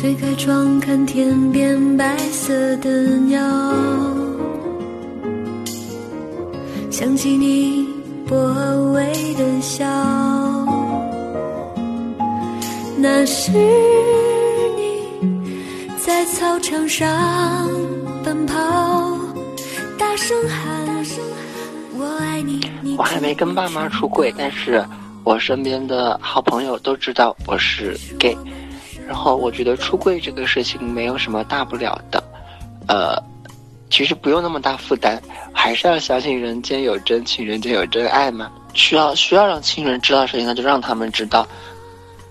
推开窗看天边白色的鸟，想起你薄微的笑，那是你在操场上奔跑，大声喊我爱你。你我还没跟爸妈出柜，但是我身边的好朋友都知道我是 gay。然后我觉得出柜这个事情没有什么大不了的，呃，其实不用那么大负担，还是要相信人间有真情，人间有真爱嘛。需要需要让亲人知道事情，那就让他们知道。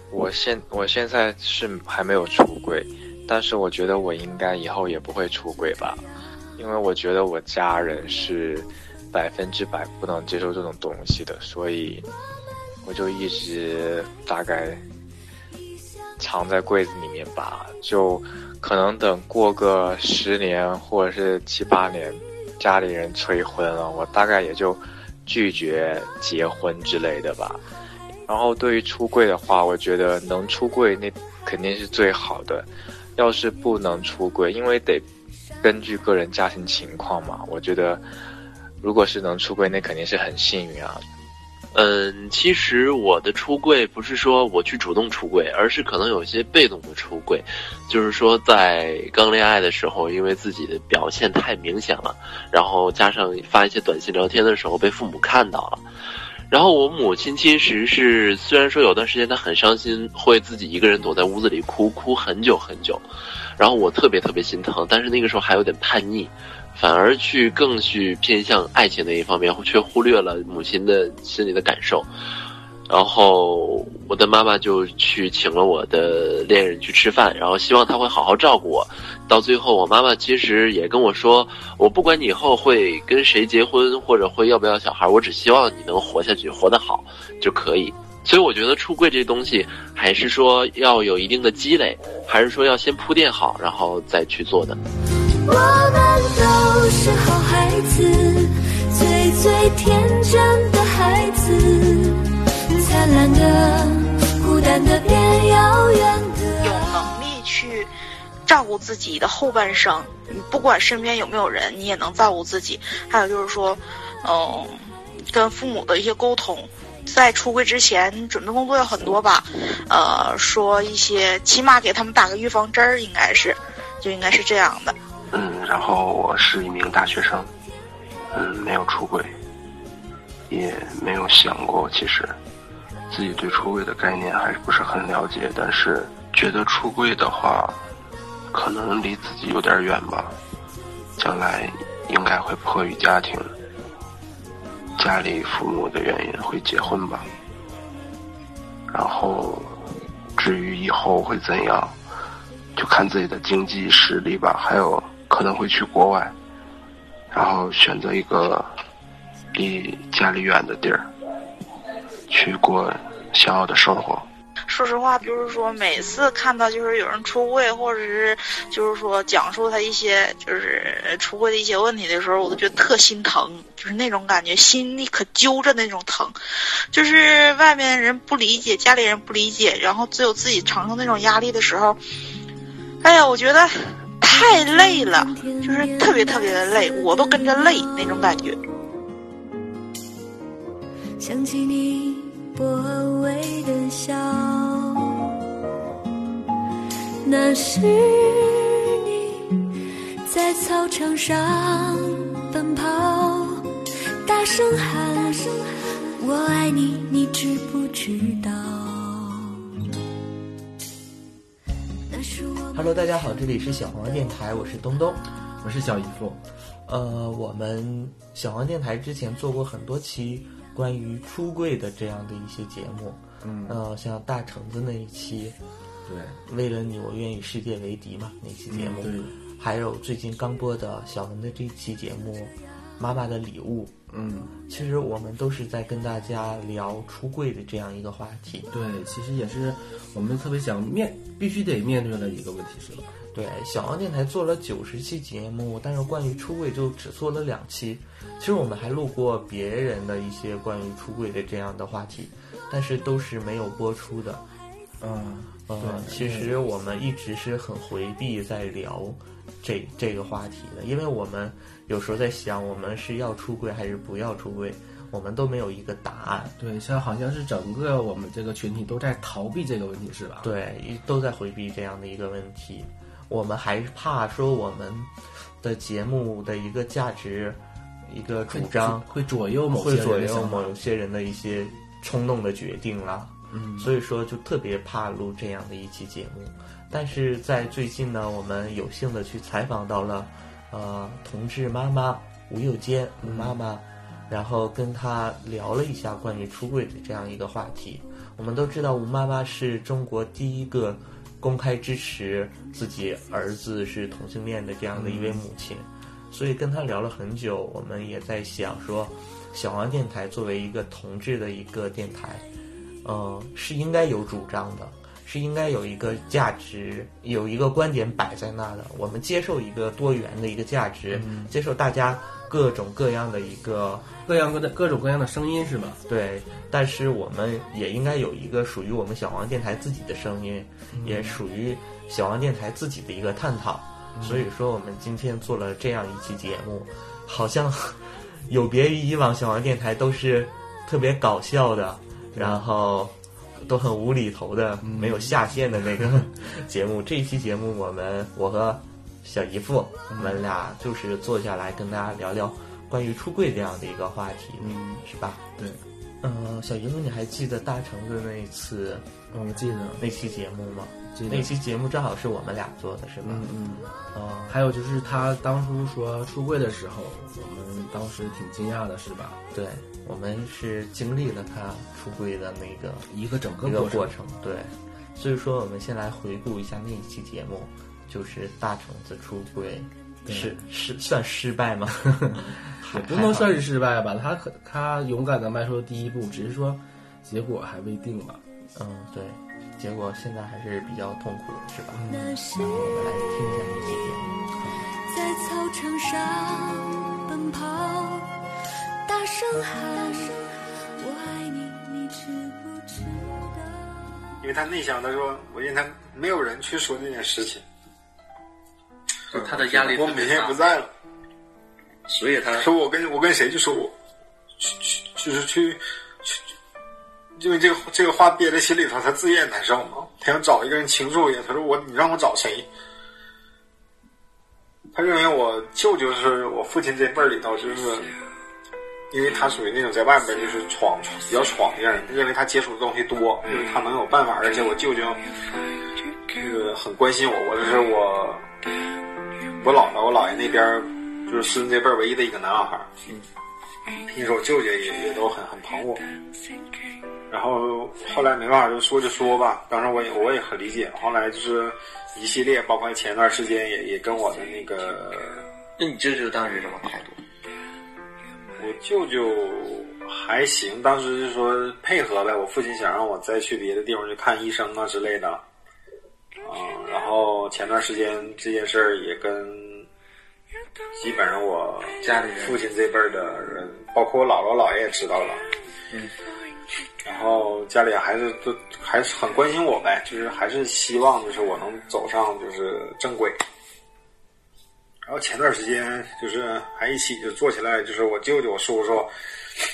我现我现在是还没有出柜，但是我觉得我应该以后也不会出柜吧，因为我觉得我家人是百分之百不能接受这种东西的，所以我就一直大概。藏在柜子里面吧，就可能等过个十年或者是七八年，家里人催婚了，我大概也就拒绝结婚之类的吧。然后对于出柜的话，我觉得能出柜那肯定是最好的。要是不能出柜，因为得根据个人家庭情况嘛，我觉得如果是能出柜，那肯定是很幸运啊。嗯，其实我的出柜不是说我去主动出柜，而是可能有一些被动的出柜，就是说在刚恋爱的时候，因为自己的表现太明显了，然后加上发一些短信聊天的时候被父母看到了，然后我母亲其实是虽然说有段时间她很伤心，会自己一个人躲在屋子里哭哭很久很久，然后我特别特别心疼，但是那个时候还有点叛逆。反而去更去偏向爱情那一方面，却忽略了母亲的心里的感受。然后我的妈妈就去请了我的恋人去吃饭，然后希望他会好好照顾我。到最后，我妈妈其实也跟我说：“我不管你以后会跟谁结婚，或者会要不要小孩，我只希望你能活下去，活得好就可以。”所以我觉得出柜这东西，还是说要有一定的积累，还是说要先铺垫好，然后再去做的。我们都是好孩子，最最天真的孩子，灿烂的、孤单的、变遥远的。有能力去照顾自己的后半生，你不管身边有没有人，你也能照顾自己。还有就是说，嗯，跟父母的一些沟通，在出柜之前准备工作要很多吧。呃，说一些，起码给他们打个预防针儿，应该是，就应该是这样的。嗯，然后我是一名大学生，嗯，没有出轨，也没有想过，其实自己对出轨的概念还是不是很了解，但是觉得出轨的话，可能离自己有点远吧，将来应该会迫于家庭、家里父母的原因会结婚吧，然后至于以后会怎样，就看自己的经济实力吧，还有。可能会去国外，然后选择一个离家里远的地儿，去过想要的生活。说实话，就是说每次看到就是有人出柜，或者是就是说讲述他一些就是出柜的一些问题的时候，我都觉得特心疼，就是那种感觉，心里可揪着那种疼。就是外面人不理解，家里人不理解，然后只有自己承受那种压力的时候，哎呀，我觉得。太累了，就是特别特别的累，我都跟着累那种感觉。想起你薄微的笑，那是你在操场上奔跑，大声喊我爱你，你知不知道？Hello，大家好，这里是小黄电台，我是东东，我是小姨夫。呃，我们小黄电台之前做过很多期关于出柜的这样的一些节目，嗯，呃，像大橙子那一期，对，为了你我愿与世界为敌嘛那期节目，对，还有最近刚播的小文的这一期节目，妈妈的礼物。嗯，其实我们都是在跟大家聊出柜的这样一个话题。对，其实也是我们特别想面必须得面对的一个问题，是吧？对，小王电台做了九十期节目，但是关于出柜就只做了两期。其实我们还录过别人的一些关于出柜的这样的话题，但是都是没有播出的。嗯，呃，其实我们一直是很回避在聊这这个话题的，因为我们有时候在想，我们是要出柜还是不要出柜，我们都没有一个答案。对，现在好像是整个我们这个群体都在逃避这个问题，是吧？对，一都在回避这样的一个问题。我们还是怕说我们的节目的一个价值、一个主张会左右某些会左右人的想法某些人的一些冲动的决定了。嗯，所以说就特别怕录这样的一期节目。但是在最近呢，我们有幸的去采访到了，呃，同志妈妈吴幼坚吴妈妈，然后跟她聊了一下关于出柜的这样一个话题。我们都知道吴妈妈是中国第一个公开支持自己儿子是同性恋的这样的一位母亲，所以跟她聊了很久。我们也在想说，小王电台作为一个同志的一个电台，呃，是应该有主张的，是应该有一个价值，有一个观点摆在那的。我们接受一个多元的一个价值，接受大家各种各样的一个各样各的各种各样的声音，是吧？对，但是我们也应该有一个属于我们小王电台自己的声音，嗯也属于小王电台自己的一个探讨。所以说，我们今天做了这样一期节目，好像 有别于以往小王电台都是特别搞笑的，然后都很无厘头的，没有下限的那个 节目。这一期节目，我们我和小姨夫，我们俩就是坐下来跟大家聊聊关于出柜这样的一个话题，嗯，是吧？对，嗯，小姨夫，你还记得大橙子那一次我记得，那期节目吗？记得那期节目正好是我们俩做的，是吧？嗯嗯。哦，还有就是他当初说出柜的时候，我们当时挺惊讶的，是吧？对，我们是经历了他出柜的那个一个整个一个过程，对。所以说，我们先来回顾一下那一期节目，就是大橙子出柜，对是是算失败吗？还也不能算是失败吧，他可他勇敢的迈出了第一步，只是说结果还未定吧。嗯，对。结果现在还是比较痛苦的，是吧？那些那我们来听一下那期节目。在操场上奔跑，大声喊：“我爱你，你知不知道？”因为他内向，他说我因为他没有人去说这件事情，就他的压力我每天不在了，所以他说我跟我跟谁就说我去去就是去去，因为这个这个话憋在心里头，他自己也难受嘛。他想找一个人倾诉一下，他说我你让我找谁？他认为我舅舅是我父亲这辈儿里头，就是因为他属于那种在外边就是闯比较闯的人，认为他接触的东西多，就是他能有办法，而且我舅舅这个很关心我，我这是我我姥姥我姥爷那边就是孙子这辈儿唯一的一个男孩嗯，那时候我舅舅也也都很很疼我。然后后来没办法，就说就说吧。当时我也我也很理解。后来就是一系列，包括前段时间也也跟我的那个那你舅舅当时什么态度？我舅舅还行，当时就说配合呗。我父亲想让我再去别的地方去看医生啊之类的，啊、然后前段时间这件事儿也跟基本上我家里父亲这辈儿的人，包括我姥姥姥爷也知道了。嗯。然后家里还是都还是很关心我呗，就是还是希望就是我能走上就是正轨。然后前段时间就是还一起就坐起来，就是我舅舅、我叔叔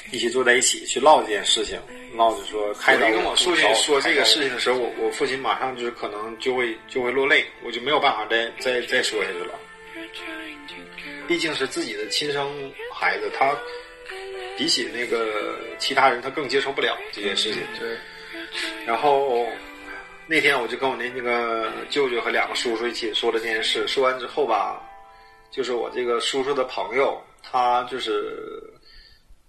一起坐在一起去唠这件事情，唠着说开导跟我父亲说这个事情的时候，我我父亲马上就是可能就会就会落泪，我就没有办法再再再说下去了。毕竟是自己的亲生孩子，他比起那个其他人，他更接受不了这件事情。对，然后那天我就跟我那那个舅舅和两个叔叔一起说了这件事。说完之后吧，就是我这个叔叔的朋友，他就是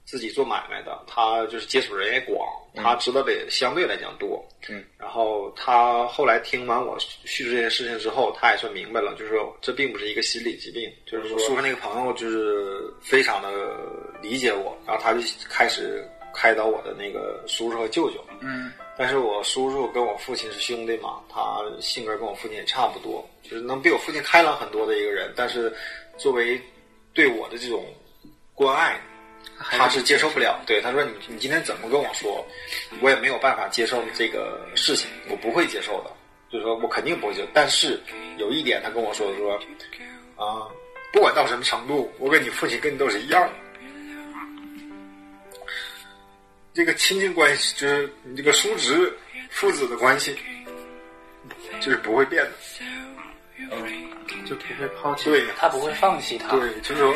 自己做买卖的，他就是接触人也广，他知道的也相对来讲多。嗯。然后他后来听完我叙述这件事情之后，他也算明白了，就是说这并不是一个心理疾病，就是说叔叔那个朋友就是非常的理解我，然后他就开始开导我的那个叔叔和舅舅。嗯，但是我叔叔跟我父亲是兄弟嘛，他性格跟我父亲也差不多，就是能比我父亲开朗很多的一个人。但是作为对我的这种关爱，他是接受不了。对，他说你你今天怎么跟我说，我也没有办法接受这个事情，我不会接受的。就是说我肯定不会接受。但是有一点，他跟我说说啊，不管到什么程度，我跟你父亲跟你都是一样的。这个亲情关系就是你这个叔侄父子的关系，就是不会变的。嗯，就不会抛弃，对他不会放弃他，对，就是说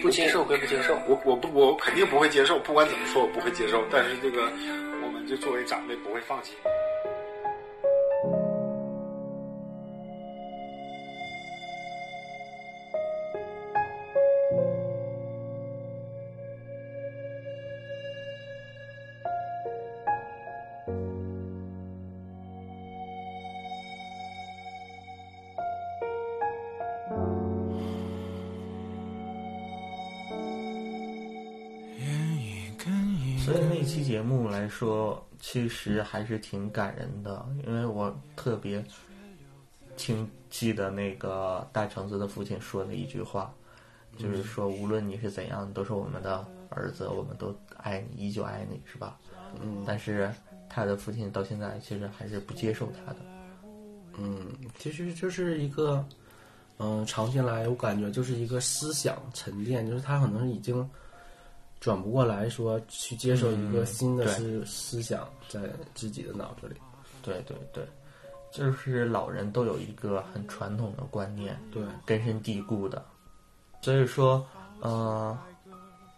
不接受归不接受，我我不我肯定不会接受，不管怎么说我不会接受。但是这个，我们就作为长辈不会放弃。来说，其实还是挺感人的，因为我特别清记得那个大橙子的父亲说的一句话，就是说无论你是怎样，都是我们的儿子，我们都爱你，依旧爱你，是吧？嗯，但是他的父亲到现在其实还是不接受他的。嗯，其实就是一个，嗯、长期来我感觉就是一个思想沉淀，就是他可能已经转不过来说去接受一个嗯新的对思、思想在自己的脑子里。对对对，就是老人都有一个很传统的观念，对，根深蒂固的。所以说，呃，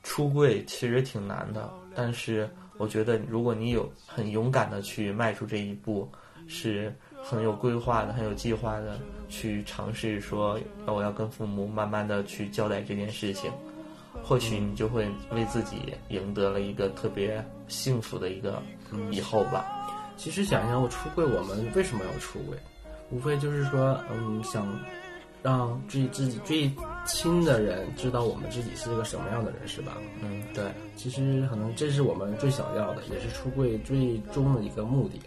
出柜其实挺难的，但是我觉得如果你有很勇敢的去迈出这一步，是很有规划的、很有计划的去尝试说，呃我要跟父母慢慢的去交代这件事情，或许你就会为自己赢得了一个特别幸福的一个以后吧。其实想想我出柜，我们为什么要出柜？无非就是说，嗯，想让最自己最亲的人知道我们自己是个什么样的人，是吧？嗯，对。其实可能这是我们最想要的，也是出柜最终的一个目的。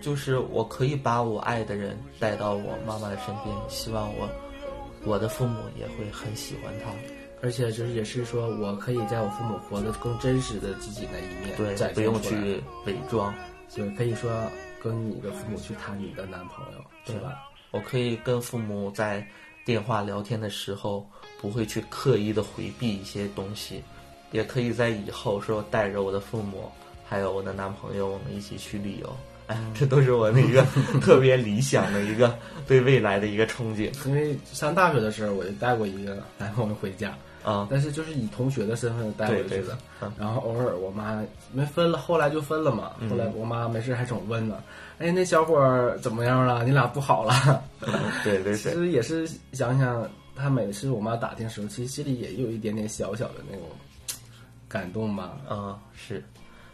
就是我可以把我爱的人带到我妈妈的身边，希望我我的父母也会很喜欢他。而且就是也是说我可以在我父母活得更真实的自己那一面对展，不用去伪装。对，可以说跟你的父母去谈你的男朋友，是吧？我可以跟父母在电话聊天的时候，不会去刻意的回避一些东西，也可以在以后说带着我的父母，还有我的男朋友，我们一起去旅游。哎，这都是我的一个 特别理想的一个对未来的一个憧憬。因为上大学的时候，我就带过一个男朋友回家，啊、但是就是以同学的身份带回去的。嗯然后偶尔我妈没分了，后来就分了嘛。后来我妈没事还总问呢，哎，那小伙儿怎么样了？你俩不好了？对对对，其实也是想想，他每次我妈打听的时候，其实心里也有一点点小小的那种感动吧。啊、是，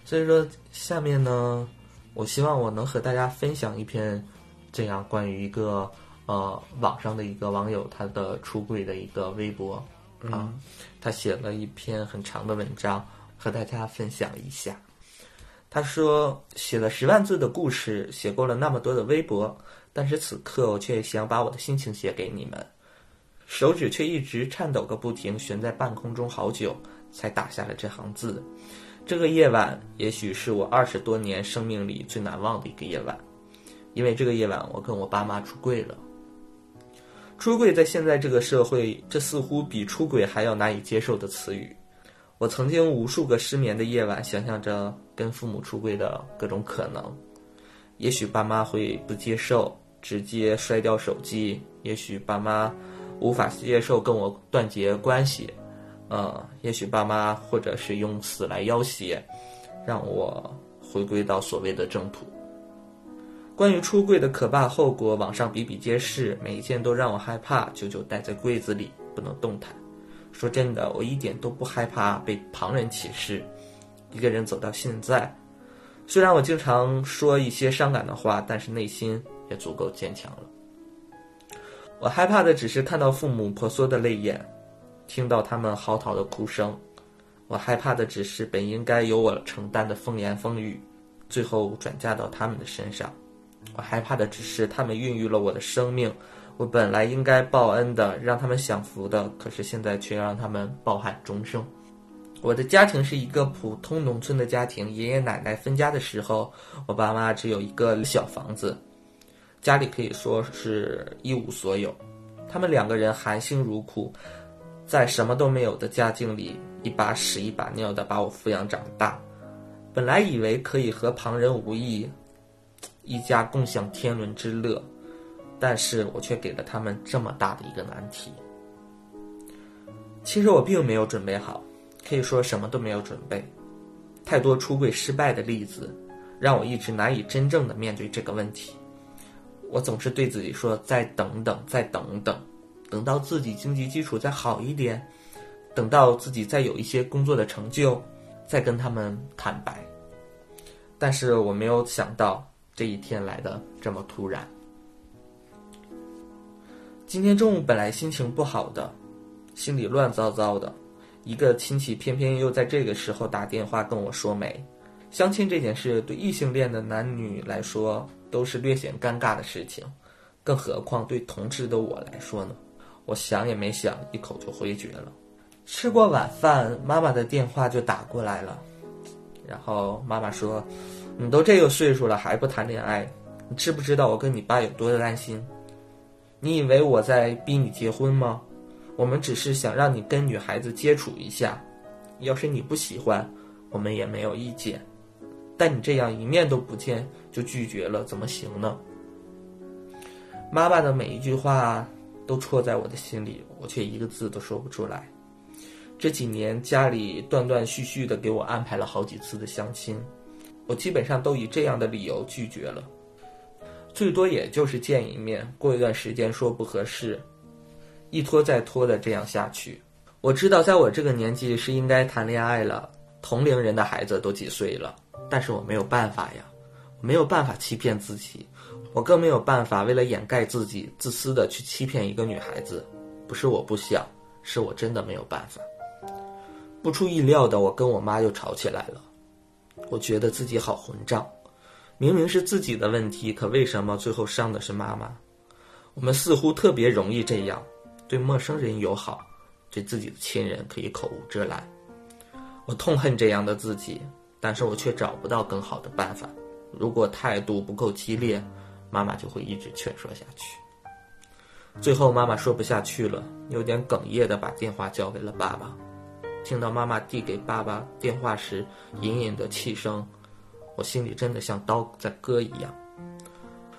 所以说下面呢，我希望我能和大家分享一篇这样关于一个呃网上的一个网友他的出柜的一个微博啊，他写了一篇很长的文章和大家分享一下。他说写了十万字的故事，写过了那么多的微博，但是此刻我却想把我的心情写给你们，手指却一直颤抖个不停，悬在半空中好久，才打下了这行字。这个夜晚，也许是我二十多年生命里最难忘的一个夜晚，因为这个夜晚，我跟我爸妈出柜了。出柜在现在这个社会，这似乎比出轨还要难以接受的词语。我曾经无数个失眠的夜晚，想象着跟父母出柜的各种可能。也许爸妈会不接受，直接摔掉手机；也许爸妈无法接受跟我断绝关系，呃，也许爸妈或者是用死来要挟，让我回归到所谓的正途。关于出柜的可怕后果，网上比比皆是，每一件都让我害怕，久久待在柜子里不能动弹。说真的，我一点都不害怕被旁人歧视。一个人走到现在，虽然我经常说一些伤感的话，但是内心也足够坚强了。我害怕的只是看到父母婆娑的泪眼，听到他们嚎啕的哭声。我害怕的只是本应该由我承担的风言风语，最后转嫁到他们的身上。我害怕的只是他们孕育了我的生命，我本来应该报恩的，让他们享福的，可是现在却让他们抱憾终生。我的家庭是一个普通农村的家庭，爷爷奶奶分家的时候，我爸妈只有一个小房子，家里可以说是一无所有。他们两个人含辛茹苦，在什么都没有的家境里，一把屎一把尿的把我抚养长大。本来以为可以和旁人无异，一家共享天伦之乐，但是我却给了他们这么大的一个难题。其实我并没有准备好，可以说什么都没有准备。太多出柜失败的例子，让我一直难以真正的面对这个问题。我总是对自己说：“再等等，再等等，等到自己经济基础再好一点，等到自己再有一些工作的成就，再跟他们坦白。”但是我没有想到这一天来的这么突然。今天中午本来心情不好的。心里乱糟糟的，一个亲戚偏偏又在这个时候打电话跟我说媒。相亲这件事对异性恋的男女来说都是略显尴尬的事情，更何况对同志的我来说呢？我想也没想，一口就回绝了。吃过晚饭，妈妈的电话就打过来了，然后妈妈说：“你都这个岁数了还不谈恋爱，你知不知道我跟你爸有多担心？你以为我在逼你结婚吗？”我们只是想让你跟女孩子接触一下，要是你不喜欢，我们也没有意见。但你这样一面都不见就拒绝了，怎么行呢？妈妈的每一句话都戳在我的心里，我却一个字都说不出来。这几年家里断断续续的给我安排了好几次的相亲，我基本上都以这样的理由拒绝了，最多也就是见一面，过一段时间说不合适。一拖再拖的这样下去，我知道在我这个年纪是应该谈恋爱了。同龄人的孩子都几岁了，但是我没有办法呀，我没有办法欺骗自己，我更没有办法为了掩盖自己自私的去欺骗一个女孩子。不是我不想，是我真的没有办法。不出意料的，我跟我妈又吵起来了。我觉得自己好混账，明明是自己的问题，可为什么最后伤的是妈妈？我们似乎特别容易这样。对陌生人友好，对自己的亲人可以口无遮拦。我痛恨这样的自己，但是我却找不到更好的办法。如果态度不够激烈，妈妈就会一直劝说下去。最后，妈妈说不下去了，有点哽咽的把电话交给了爸爸。听到妈妈递给爸爸电话时隐隐的气声，我心里真的像刀在割一样。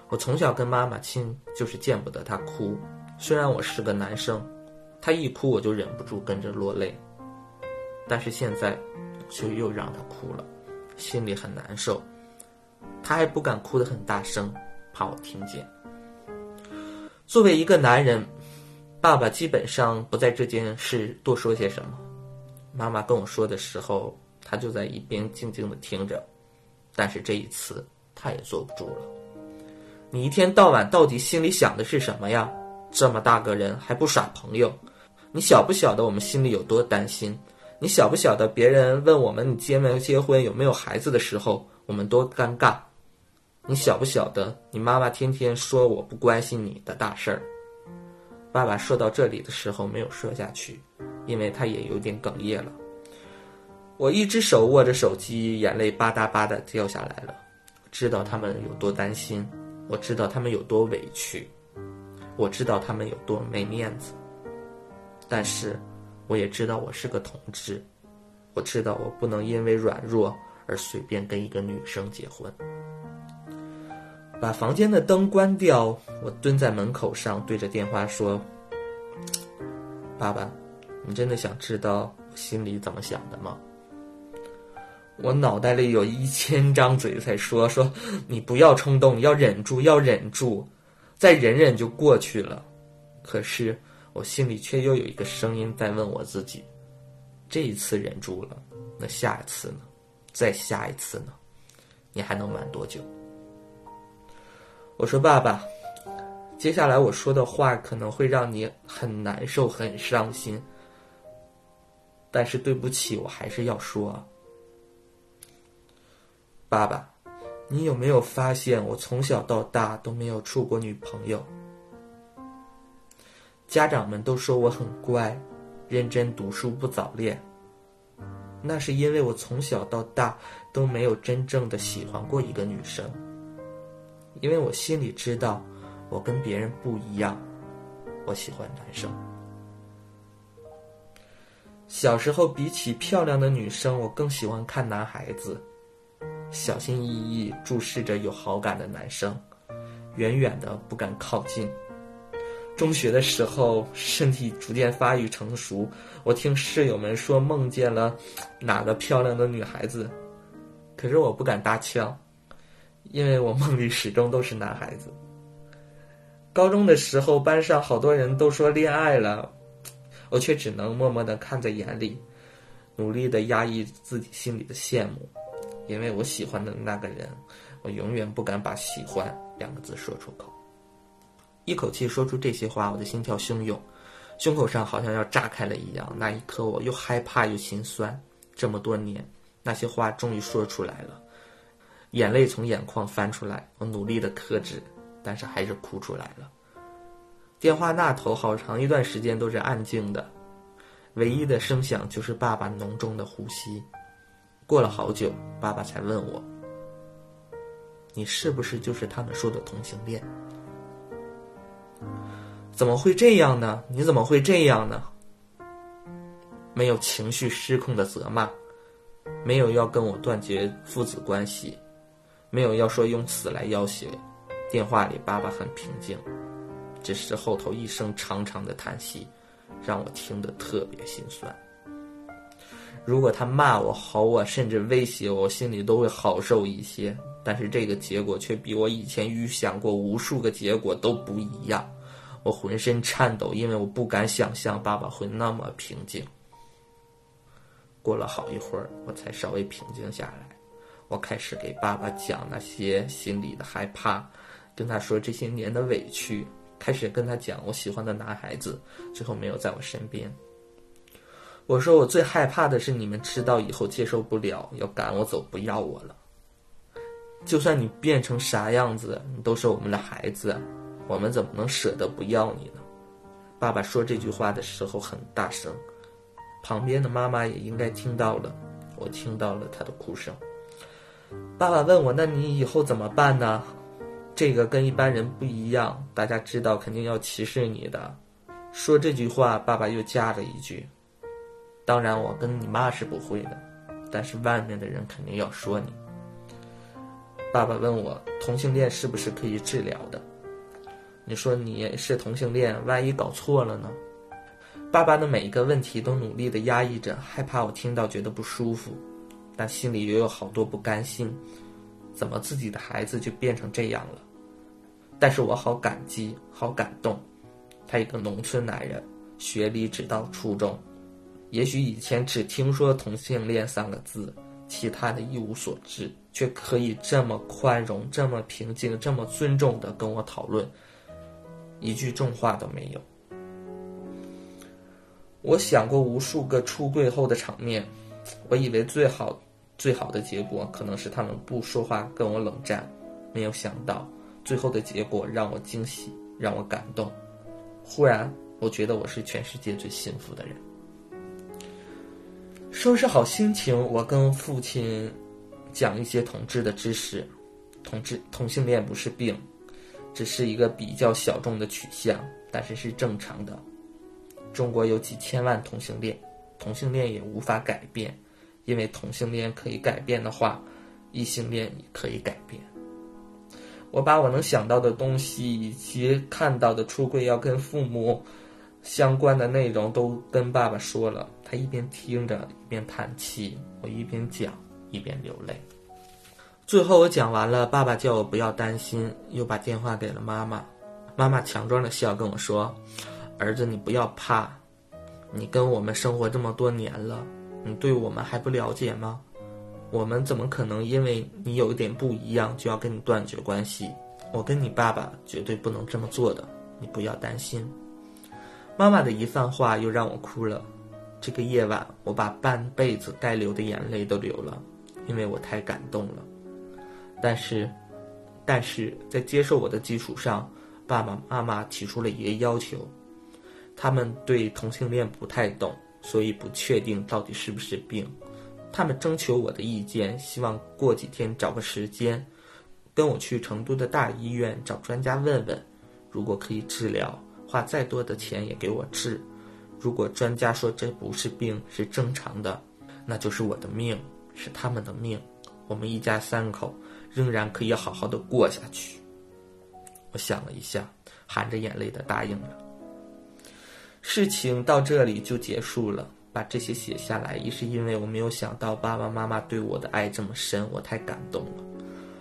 我从小跟妈妈亲，就是见不得她哭。虽然我是个男生，他一哭我就忍不住跟着落泪。但是现在，却又让他哭了，心里很难受。他还不敢哭得很大声，怕我听见。作为一个男人，爸爸基本上不在这件事多说些什么。妈妈跟我说的时候，他就在一边静静的听着。但是这一次，他也坐不住了。你一天到晚到底心里想的是什么呀？这么大个人还不耍朋友，你晓不晓得我们心里有多担心？你晓不晓得别人问我们你结没结婚、有没有孩子的时候，我们多尴尬？你晓不晓得你妈妈天天说我不关心你的大事儿？爸爸说到这里的时候没有说下去，因为他也有点哽咽了。我一只手握着手机，眼泪吧嗒吧嗒掉下来了。知道他们有多担心，我知道他们有多委屈。我知道他们有多没面子，但是我也知道我是个同志，我知道我不能因为软弱而随便跟一个女生结婚。把房间的灯关掉，我蹲在门口上对着电话说：“爸爸，你真的想知道我心里怎么想的吗？”我脑袋里有一千张嘴在说：“说你不要冲动，要忍住，要忍住。”再忍忍就过去了，可是我心里却又有一个声音在问我自己：这一次忍住了，那下一次呢？再下一次呢？你还能瞒多久？我说爸爸，接下来我说的话可能会让你很难受、很伤心，但是对不起，我还是要说，爸爸。你有没有发现，我从小到大都没有处过女朋友？家长们都说我很乖，认真读书不早恋。那是因为我从小到大都没有真正的喜欢过一个女生，因为我心里知道我跟别人不一样，我喜欢男生。小时候，比起漂亮的女生，我更喜欢看男孩子，小心翼翼注视着有好感的男生，远远的不敢靠近。中学的时候，身体逐渐发育成熟，我听室友们说梦见了哪个漂亮的女孩子，可是我不敢搭腔，因为我梦里始终都是男孩子。高中的时候，班上好多人都说恋爱了。我却只能默默地看在眼里，努力地压抑自己心里的羡慕，因为我喜欢的那个人，我永远不敢把“喜欢”两个字说出口。一口气说出这些话，我的心跳汹涌，胸口上好像要炸开了一样。那一刻，我又害怕又心酸。这么多年，那些话终于说出来了，眼泪从眼眶翻出来，我努力的克制，但是还是哭出来了。电话那头好长一段时间都是安静的，唯一的声响就是爸爸浓重的呼吸。过了好久，爸爸才问我：“你是不是就是他们说的同性恋？”怎么会这样呢？你怎么会这样呢？没有情绪失控的责骂，没有要跟我断绝父子关系，没有要说用死来要挟。电话里，爸爸很平静。只是后头一声长长的叹息，让我听得特别心酸。如果他骂我、吼我，甚至威胁我，心里都会好受一些。但是这个结果却比我以前预想过无数个结果都不一样。我浑身颤抖，因为我不敢想象爸爸会那么平静。过了好一会儿，我才稍微平静下来。我开始给爸爸讲那些心里的害怕，跟他说这些年的委屈。开始跟他讲我喜欢的男孩子，最后没有在我身边。我说我最害怕的是你们知道以后接受不了，要赶我走，不要我了。就算你变成啥样子，你都是我们的孩子，我们怎么能舍得不要你呢？爸爸说这句话的时候很大声，旁边的妈妈也应该听到了，我听到了他的哭声。爸爸问我：“那你以后怎么办呢？”这个跟一般人不一样，大家知道肯定要歧视你的。说这句话，爸爸又加了一句：“当然，我跟你妈是不会的，但是外面的人肯定要说你。”爸爸问我同性恋是不是可以治疗的？你说你是同性恋，万一搞错了呢？爸爸的每一个问题都努力的压抑着，害怕我听到觉得不舒服，但心里也有好多不甘心，怎么自己的孩子就变成这样了？但是我好感激，好感动。他一个农村男人，学历只到初中，也许以前只听说同性恋三个字，其他的一无所知，却可以这么宽容、这么平静、这么尊重的跟我讨论，一句重话都没有。我想过无数个出柜后的场面，我以为最好、最好的结果可能是他们不说话，跟我冷战，没有想到。最后的结果让我惊喜，让我感动。忽然，我觉得我是全世界最幸福的人。收拾好心情，我跟父亲讲一些同志的知识。同志同性恋不是病，只是一个比较小众的取向，但是是正常的。中国有几千万同性恋，同性恋也无法改变，因为同性恋可以改变的话，异性恋也可以改变。我把我能想到的东西以及看到的出柜要跟父母相关的内容都跟爸爸说了。他一边听着一边叹气，我一边讲一边流泪。最后我讲完了，爸爸叫我不要担心，又把电话给了妈妈。妈妈强装的笑跟我说：“儿子，你不要怕，你跟我们生活这么多年了，你对我们还不了解吗？”我们怎么可能因为你有一点不一样就要跟你断绝关系？我跟你爸爸绝对不能这么做的，你不要担心。妈妈的一番话又让我哭了。这个夜晚，我把半辈子该流的眼泪都流了，因为我太感动了。但是，但是在接受我的基础上，爸爸妈妈提出了一个要求，他们对同性恋不太懂，所以不确定到底是不是病。他们征求我的意见，希望过几天找个时间，跟我去成都的大医院找专家问问，如果可以治疗，花再多的钱也给我治。如果专家说这不是病，是正常的，那就是我的命，是他们的命，我们一家三口仍然可以好好的过下去。我想了一下，含着眼泪的答应了。事情到这里就结束了。把这些写下来，一是因为我没有想到爸爸妈妈对我的爱这么深，我太感动了；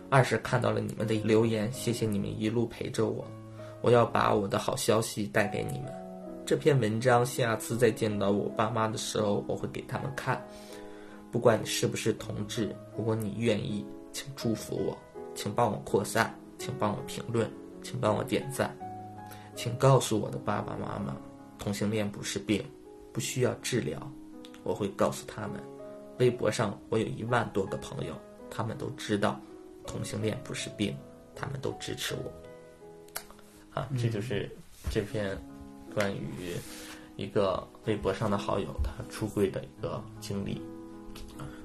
二是看到了你们的留言，谢谢你们一路陪着我。我要把我的好消息带给你们。这篇文章下次再见到我爸妈的时候，我会给他们看。不管你是不是同志，如果你愿意，请祝福我，请帮我扩散，请帮我评论，请帮我点赞，请告诉我的爸爸妈妈，同性恋不是病。不需要治疗，我会告诉他们。微博上我有一万多个朋友，他们都知道同性恋不是病，他们都支持我。啊，这就是这篇关于一个微博上的好友他出柜的一个经历。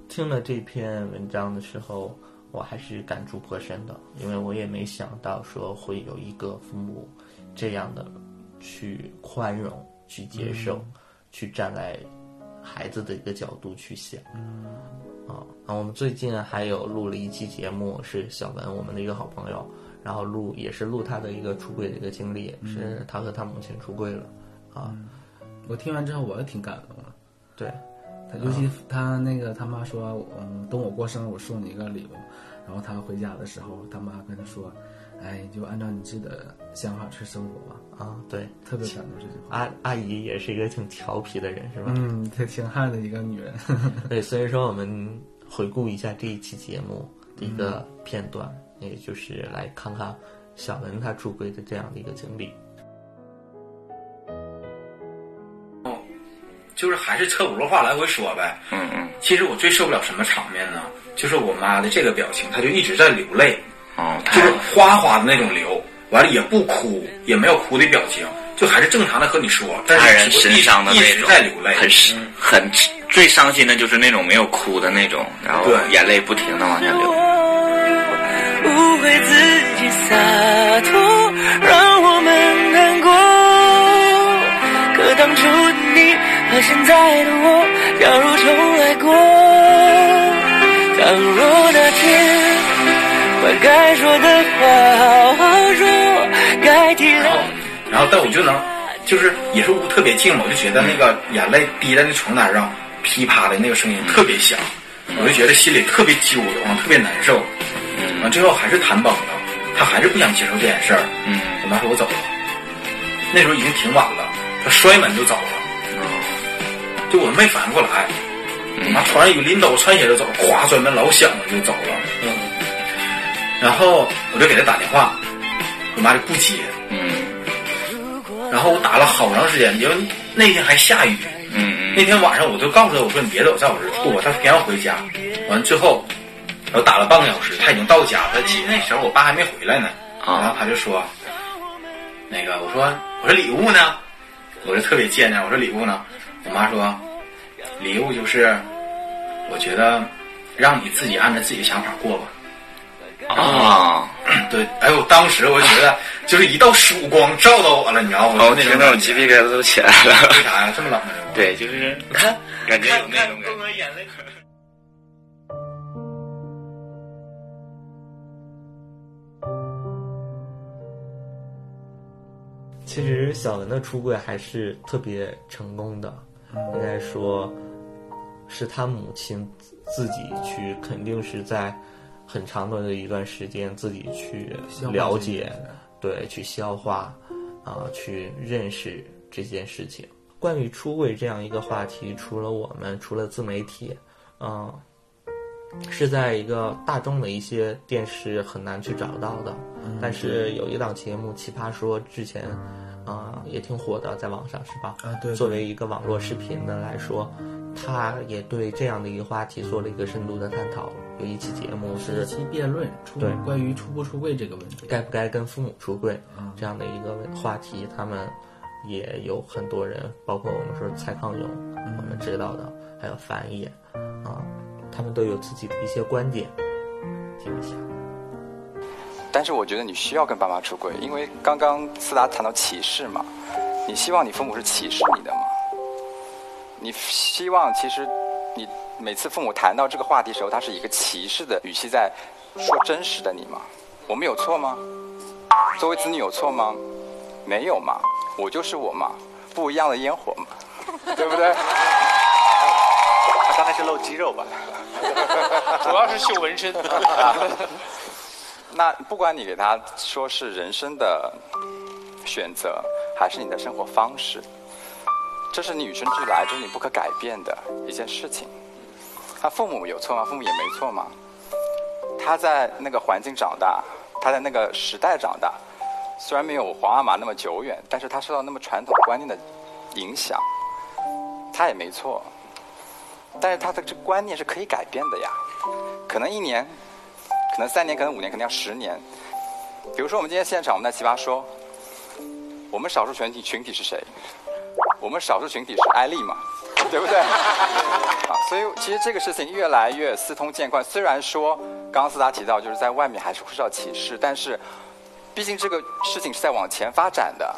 听了这篇文章的时候，我还是感触颇深的，因为我也没想到说会有一个父母这样的去宽容、去接受。去站在孩子的一个角度去想，啊，那我们最近还有录了一期节目，是小文我们的一个好朋友，然后录也是录他的一个出柜的一个经历，是他和他母亲出柜了，啊，我听完之后我也挺感动的，对，他尤其他那个他妈说，嗯，等我过生日我送你一个礼物，然后他回家的时候，他妈跟他说。哎，就按照你自己的想法去生活吧。啊，对，特别感动这句话。阿阿姨也是一个挺调皮的人，是吧？嗯，挺挺悍的一个女人。对，所以说我们回顾一下这一期节目的一个片段，也就是来看看小文他出轨的这样的一个经历。哦，就是还是车轱辘话来回说呗。嗯嗯。其实我最受不了什么场面呢？就是我妈的这个表情，她就一直在流泪。哦，就是哗哗的那种流，完了也不哭，也没有哭的表情，就还是正常的和你说。但是人身上的那种，在流泪，很很最伤心的就是那种没有哭的那种，然后眼泪不停的往下流。误会自己洒脱，让我们难过。可当初的你和现在的我，假如重来过，倘若说的话好好说，该体谅。然后，但我就能，就是也是屋特别静嘛，我就觉得那个眼泪滴在那床单上，噼啪的那个声音特别响，我就觉得心里特别揪得慌，特别难受。完最后还是谈崩了，他还是不想接受这件事儿。嗯，我妈说我走了，那时候已经挺晚了，他摔门就走了。就我没反应过来，我妈穿上一个拎兜穿鞋就走，咵摔门老响了就走了。嗯。然后我就给他打电话，我妈就不接。嗯。然后我打了好长时间，因为那天还下雨。嗯嗯。那天晚上我就告诉他，我说你别走，在我这住吧。他偏要回家。完最后，我打了半个小时，他已经到家了。其实那时候我爸还没回来呢。啊。然后他就说：“那个，我说我说礼物呢？我就特别贱呢。我说礼物呢？我妈说，礼物就是我觉得让你自己按照自己的想法过吧。”啊，对，哎呦，当时我就觉得就是一道曙光照到我了，你知道吗？我听到我鸡皮疙瘩都起来了。为啥呀？这么冷？对，就是看，感觉有那种感觉。眼泪。其实小文的出柜还是特别成功的，应该说，是他母亲自己去，肯定是在。很长的一段时间，自己去了解，对，去消化，啊，去认识这件事情。关于出轨这样一个话题，除了我们，除了自媒体，嗯，是在一个大众的一些电视很难去找到的。但是有一档节目《奇葩说》之前，啊，也挺火的，在网上是吧？啊，对。作为一个网络视频的来说。他也对这样的一个话题做了一个深度的探讨，有一期节目是一期辩论，对关于出不出柜这个问题，该不该跟父母出柜这样的一个话题，他们也有很多人，包括我们说蔡康永，我们知道的，还有樊野啊，他们都有自己的一些观点。听一下。但是我觉得你需要跟爸妈出轨，因为刚刚思达谈到歧视嘛，你希望你父母是歧视你的吗？你希望其实你每次父母谈到这个话题时候，他是一个歧视的语气在说真实的你吗？我们有错吗？作为子女有错吗？没有嘛，我就是我嘛，不一样的烟火嘛，对不对？他刚才是露肌肉吧？主要是秀纹身。那不管你给他说是人生的选择，还是你的生活方式，这是你与生俱来，这是你不可改变的一件事情。他父母有错吗？父母也没错嘛。他在那个环境长大，他在那个时代长大，虽然没有皇阿玛那么久远，但是他受到那么传统观念的影响，他也没错。但是他的这观念是可以改变的呀，可能一年。可能三年，可能五年，可能要十年。比如说，我们今天现场，我们在奇葩说，我们少数群体群体是谁？我们少数群体是艾丽嘛，对不对？啊，所以其实这个事情越来越司通见惯。虽然说刚刚思达提到，就是在外面还是会受到歧视，但是毕竟这个事情是在往前发展的，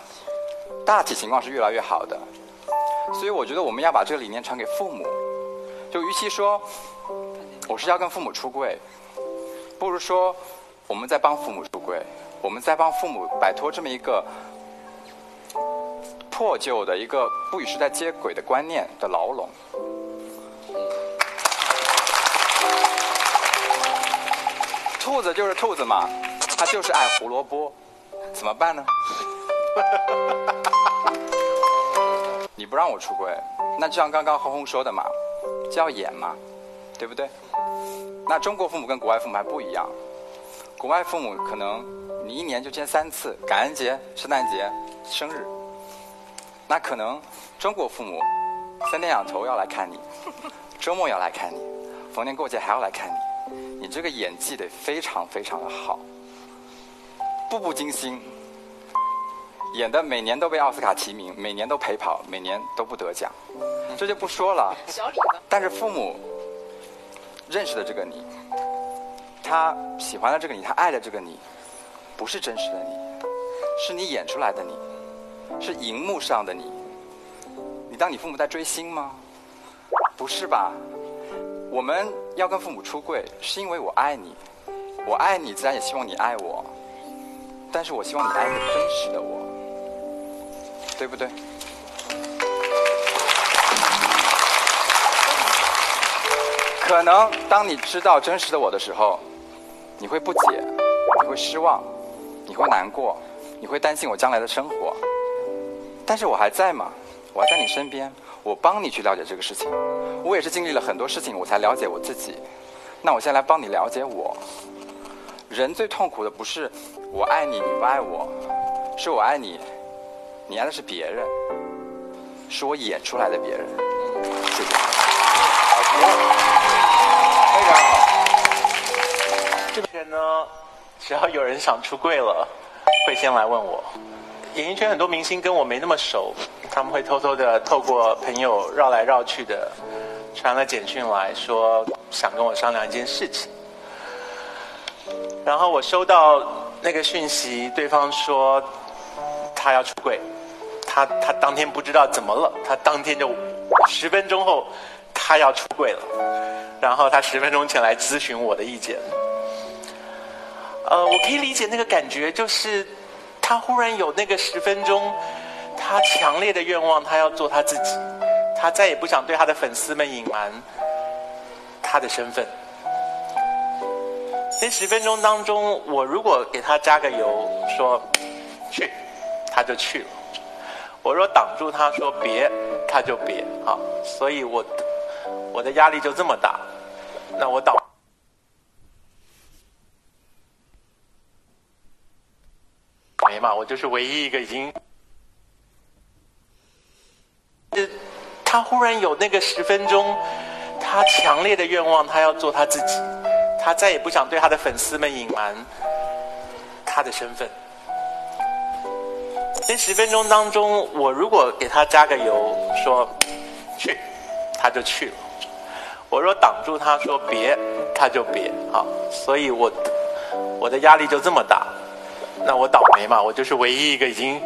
大体情况是越来越好的。所以我觉得我们要把这个理念传给父母，就与其说我是要跟父母出柜。不如说，我们在帮父母出轨，我们在帮父母摆脱这么一个破旧的一个不与时代接轨的观念的牢笼。兔子就是兔子嘛，它就是爱胡萝卜，怎么办呢？你不让我出轨，那就像刚刚红红说的嘛，就要演嘛，对不对？那中国父母跟国外父母还不一样，国外父母可能你一年就见三次，感恩节、圣诞节、生日。那可能中国父母三天两头要来看你，周末要来看你，逢年过节还要来看你。你这个演技得非常非常的好，步步惊心，演的每年都被奥斯卡提名，每年都陪跑，每年都不得奖，这就不说了。但是父母。认识的这个你，他喜欢的这个你，他爱的这个你，不是真实的你，是你演出来的你，是荧幕上的你。你当你父母在追星吗？不是吧？我们要跟父母出柜，是因为我爱你，我爱你，自然也希望你爱我。但是我希望你爱一个真实的我，对不对？可能当你知道真实的我的时候，你会不解，你会失望，你会难过，你会担心我将来的生活。但是我还在嘛，我还在你身边，我帮你去了解这个事情。我也是经历了很多事情，我才了解我自己。那我现在来帮你了解我。人最痛苦的不是我爱你你不爱我，是我爱你，你爱的是别人，是我演出来的别人。谢谢。呢，只要有人想出柜了，会先来问我。演艺圈很多明星跟我没那么熟，他们会偷偷的透过朋友绕来绕去的，传了简讯来说想跟我商量一件事情。然后我收到那个讯息，对方说他要出柜，他他当天不知道怎么了，他当天就十分钟后他要出柜了。然后他十分钟前来咨询我的意见，呃，我可以理解那个感觉，就是他忽然有那个十分钟，他强烈的愿望，他要做他自己，他再也不想对他的粉丝们隐瞒他的身份。那十分钟当中，我如果给他加个油，说去，他就去了；我若挡住他说别，他就别啊。所以我我的压力就这么大。那我挡没嘛，我就是唯一一个已经，他忽然有那个十分钟，他强烈的愿望，他要做他自己，他再也不想对他的粉丝们隐瞒他的身份。那十分钟当中，我如果给他加个油，说去，他就去了。我若挡住他说别，他就别啊，所以我我的压力就这么大。那我倒霉嘛，我就是唯一一个已经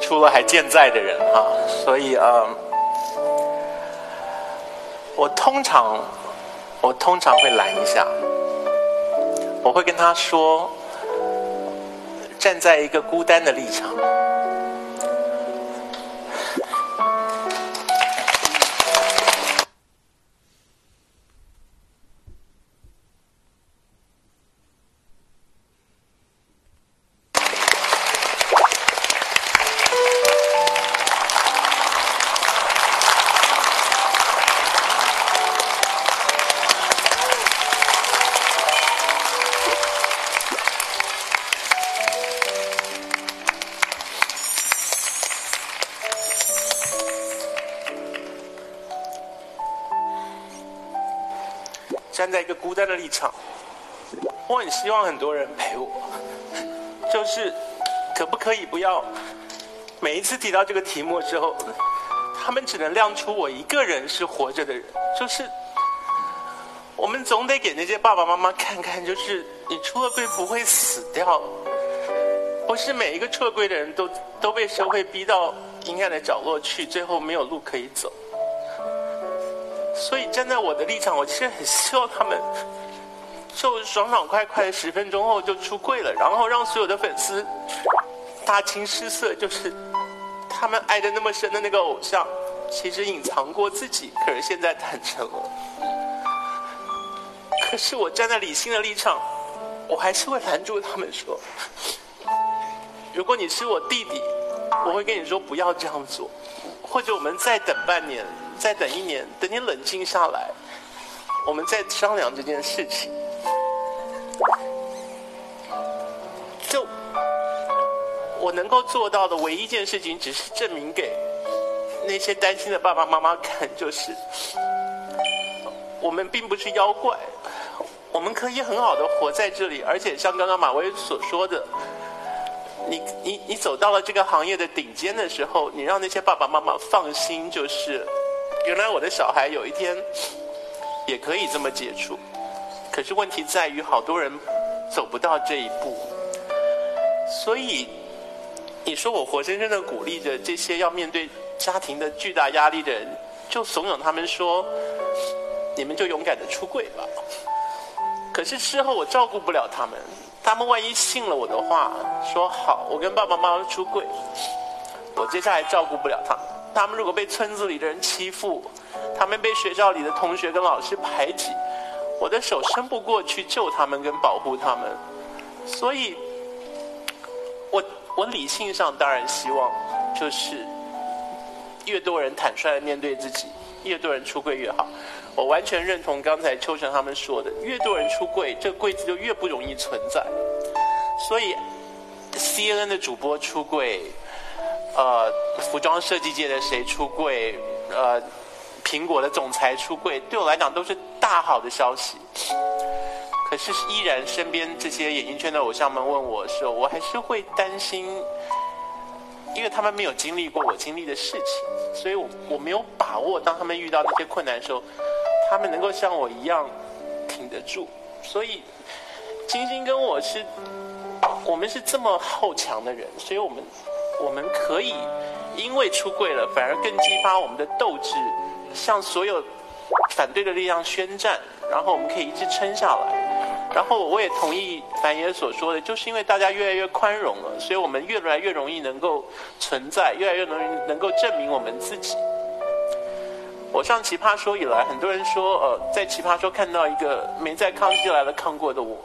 出了还健在的人哈，所以呃，我通常我通常会拦一下，我会跟他说，站在一个孤单的立场。在一个孤单的立场，我很希望很多人陪我，就是可不可以不要每一次提到这个题目之后，他们只能亮出我一个人是活着的人，就是我们总得给那些爸爸妈妈看看，就是你出了柜不会死掉，不是每一个出柜的人都都被社会逼到阴暗的角落去，最后没有路可以走。所以站在我的立场，我其实很希望他们就爽爽快快十分钟后就出柜了，然后让所有的粉丝大惊失色，就是他们爱的那么深的那个偶像，其实隐藏过自己，可是现在坦诚了。可是我站在理性的立场，我还是会拦住他们说：如果你是我弟弟，我会跟你说不要这样做，或者我们再等半年。再等一年，等你冷静下来，我们再商量这件事情。就我能够做到的唯一一件事情，只是证明给那些担心的爸爸妈妈看，就是我们并不是妖怪，我们可以很好的活在这里，而且像刚刚马威所说的，你你你走到了这个行业的顶尖的时候，你让那些爸爸妈妈放心，就是。原来我的小孩有一天也可以这么解除，可是问题在于好多人走不到这一步，所以你说我活生生的鼓励着这些要面对家庭的巨大压力的人，就怂恿他们说：“你们就勇敢的出柜吧。”可是事后我照顾不了他们，他们万一信了我的话，说好我跟爸爸妈妈出柜，我接下来照顾不了他们。他们如果被村子里的人欺负，他们被学校里的同学跟老师排挤，我的手伸不过去救他们跟保护他们，所以，我我理性上当然希望，就是越多人坦率的面对自己，越多人出柜越好。我完全认同刚才秋成他们说的，越多人出柜，这个柜子就越不容易存在。所以，C N N 的主播出柜。呃，服装设计界的谁出柜？呃，苹果的总裁出柜，对我来讲都是大好的消息。可是依然身边这些演艺圈的偶像们问我的时候，我还是会担心，因为他们没有经历过我经历的事情，所以我我没有把握，当他们遇到那些困难的时候，他们能够像我一样挺得住。所以，金星跟我是，我们是这么好强的人，所以我们。我们可以因为出柜了，反而更激发我们的斗志，向所有反对的力量宣战，然后我们可以一直撑下来。然后我也同意樊爷所说的，就是因为大家越来越宽容了，所以我们越来越容易能够存在，越来越容易能够证明我们自己。我上奇葩说以来，很多人说，呃，在奇葩说看到一个没在康熙来了看过的我，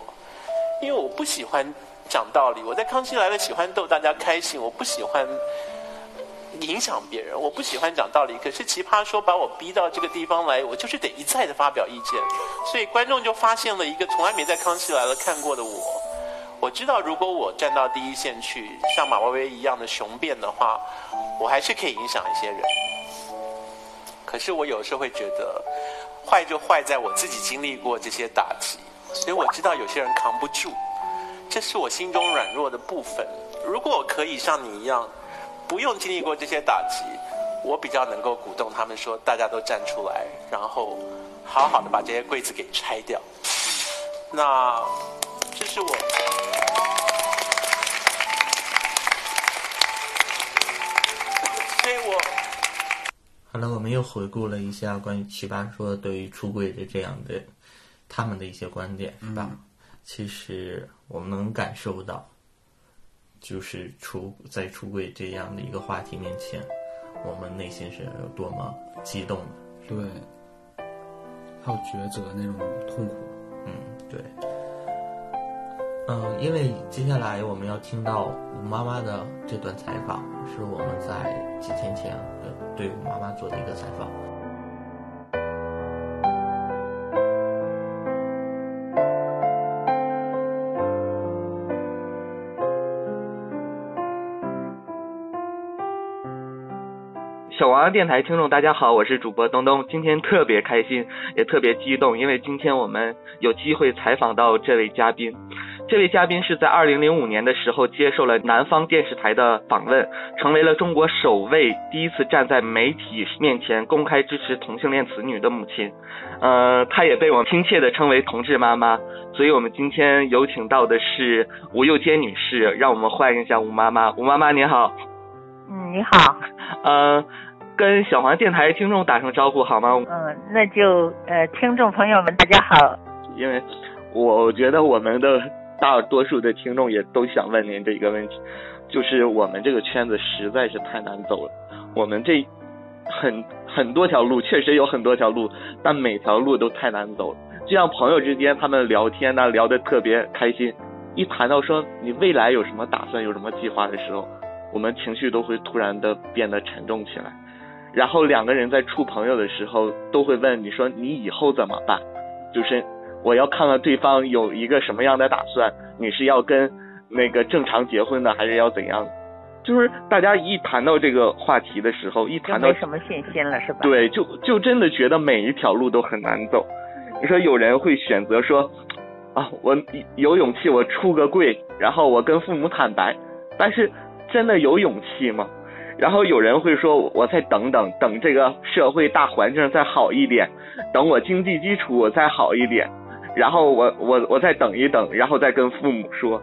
因为我不喜欢。讲道理，我在康熙来了喜欢逗大家开心，我不喜欢影响别人，我不喜欢讲道理。可是奇葩说把我逼到这个地方来，我就是得一再的发表意见，所以观众就发现了一个从来没在康熙来了看过的我。我知道如果我站到第一线去，像马薇薇一样的雄辩的话，我还是可以影响一些人。可是我有时候会觉得，坏就坏在我自己经历过这些打击，所以我知道有些人扛不住。这是我心中软弱的部分。如果我可以像你一样，不用经历过这些打击，我比较能够鼓动他们说，大家都站出来，然后好好的把这些柜子给拆掉。那这是我。所以我。好了，我们又回顾了一下关于奇葩说对于出柜的这样的他们的一些观点，是吧？其实我们能感受到，就是出在出柜这样的一个话题面前，我们内心是有多么激动的。对，还有抉择那种痛苦。嗯，对。嗯，因为接下来我们要听到吴妈妈的这段采访，是我们在几天前对吴妈妈做的一个采访。电台听众，大家好，我是主播东东。今天特别开心，也特别激动，因为今天我们有机会采访到这位嘉宾。这位嘉宾是在二零零五年的时候接受了南方电视台的访问，成为了中国首位第一次站在媒体面前公开支持同性恋子女的母亲。呃，她也被我们亲切的称为“同志妈妈”。所以我们今天有请到的是吴幼坚女士，让我们欢迎一下吴妈妈。吴妈妈您好。嗯，你好。呃。跟小黄电台听众打声招呼好吗？嗯，那就呃，听众朋友们大家好。因为我觉得我们的大多数的听众也都想问您这一个问题，就是我们这个圈子实在是太难走了。我们这很很多条路，确实有很多条路，但每条路都太难走了。就像朋友之间他们聊天呢，聊得特别开心，一谈到说你未来有什么打算、有什么计划的时候，我们情绪都会突然的变得沉重起来。然后两个人在处朋友的时候，都会问你说你以后怎么办？就是我要看看对方有一个什么样的打算，你是要跟那个正常结婚的，还是要怎样？就是大家一谈到这个话题的时候，一谈到没什么信心了，是吧？对，就就真的觉得每一条路都很难走。你说有人会选择说啊，我有勇气我出个柜，然后我跟父母坦白，但是真的有勇气吗？然后有人会说，我再等等，等这个社会大环境再好一点，等我经济基础再好一点，然后我我我再等一等，然后再跟父母说。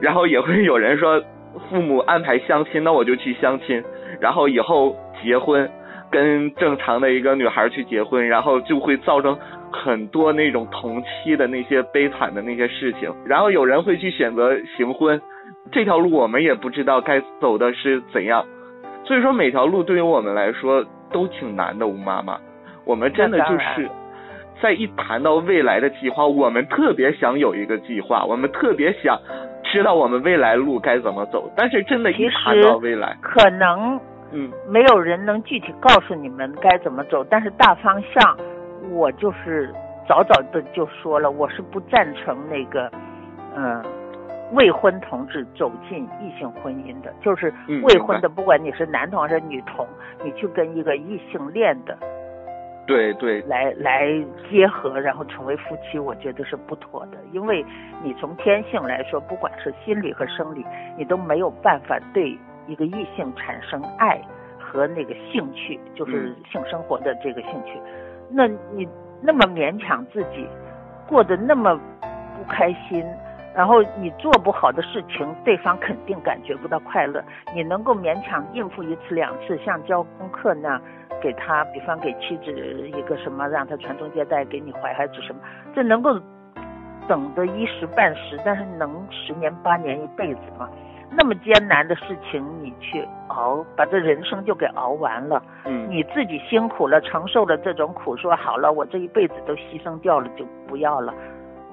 然后也会有人说，父母安排相亲，那我就去相亲，然后以后结婚，跟正常的一个女孩去结婚，然后就会造成很多那种同期的那些悲惨的那些事情。然后有人会去选择行婚，这条路我们也不知道该走的是怎样。所以说每条路对于我们来说都挺难的，吴妈妈，我们真的就是在一谈到未来的计划，我们特别想有一个计划，我们特别想知道我们未来路该怎么走，但是真的，一谈到未来，可能嗯，没有人能具体告诉你们该怎么走，但是大方向，我就是早早的就说了，我是不赞成那个，嗯。未婚同志走进异性婚姻的，就是未婚的，不管你是男同还是女同，你去跟一个异性恋的，对对，来来结合，然后成为夫妻，我觉得是不妥的。因为你从天性来说，不管是心理和生理，你都没有办法对一个异性产生爱和那个兴趣，就是性生活的这个兴趣。那你那么勉强自己，过得那么不开心。然后你做不好的事情，对方肯定感觉不到快乐。你能够勉强应付一次两次，像交功课那样，给他，比方给妻子一个什么，让他传宗接代，给你怀孩子什么，这能够等的一时半时，但是能十年八年一辈子吗？那么艰难的事情你去熬，把这人生就给熬完了。嗯，你自己辛苦了，承受了这种苦，说好了，我这一辈子都牺牲掉了，就不要了，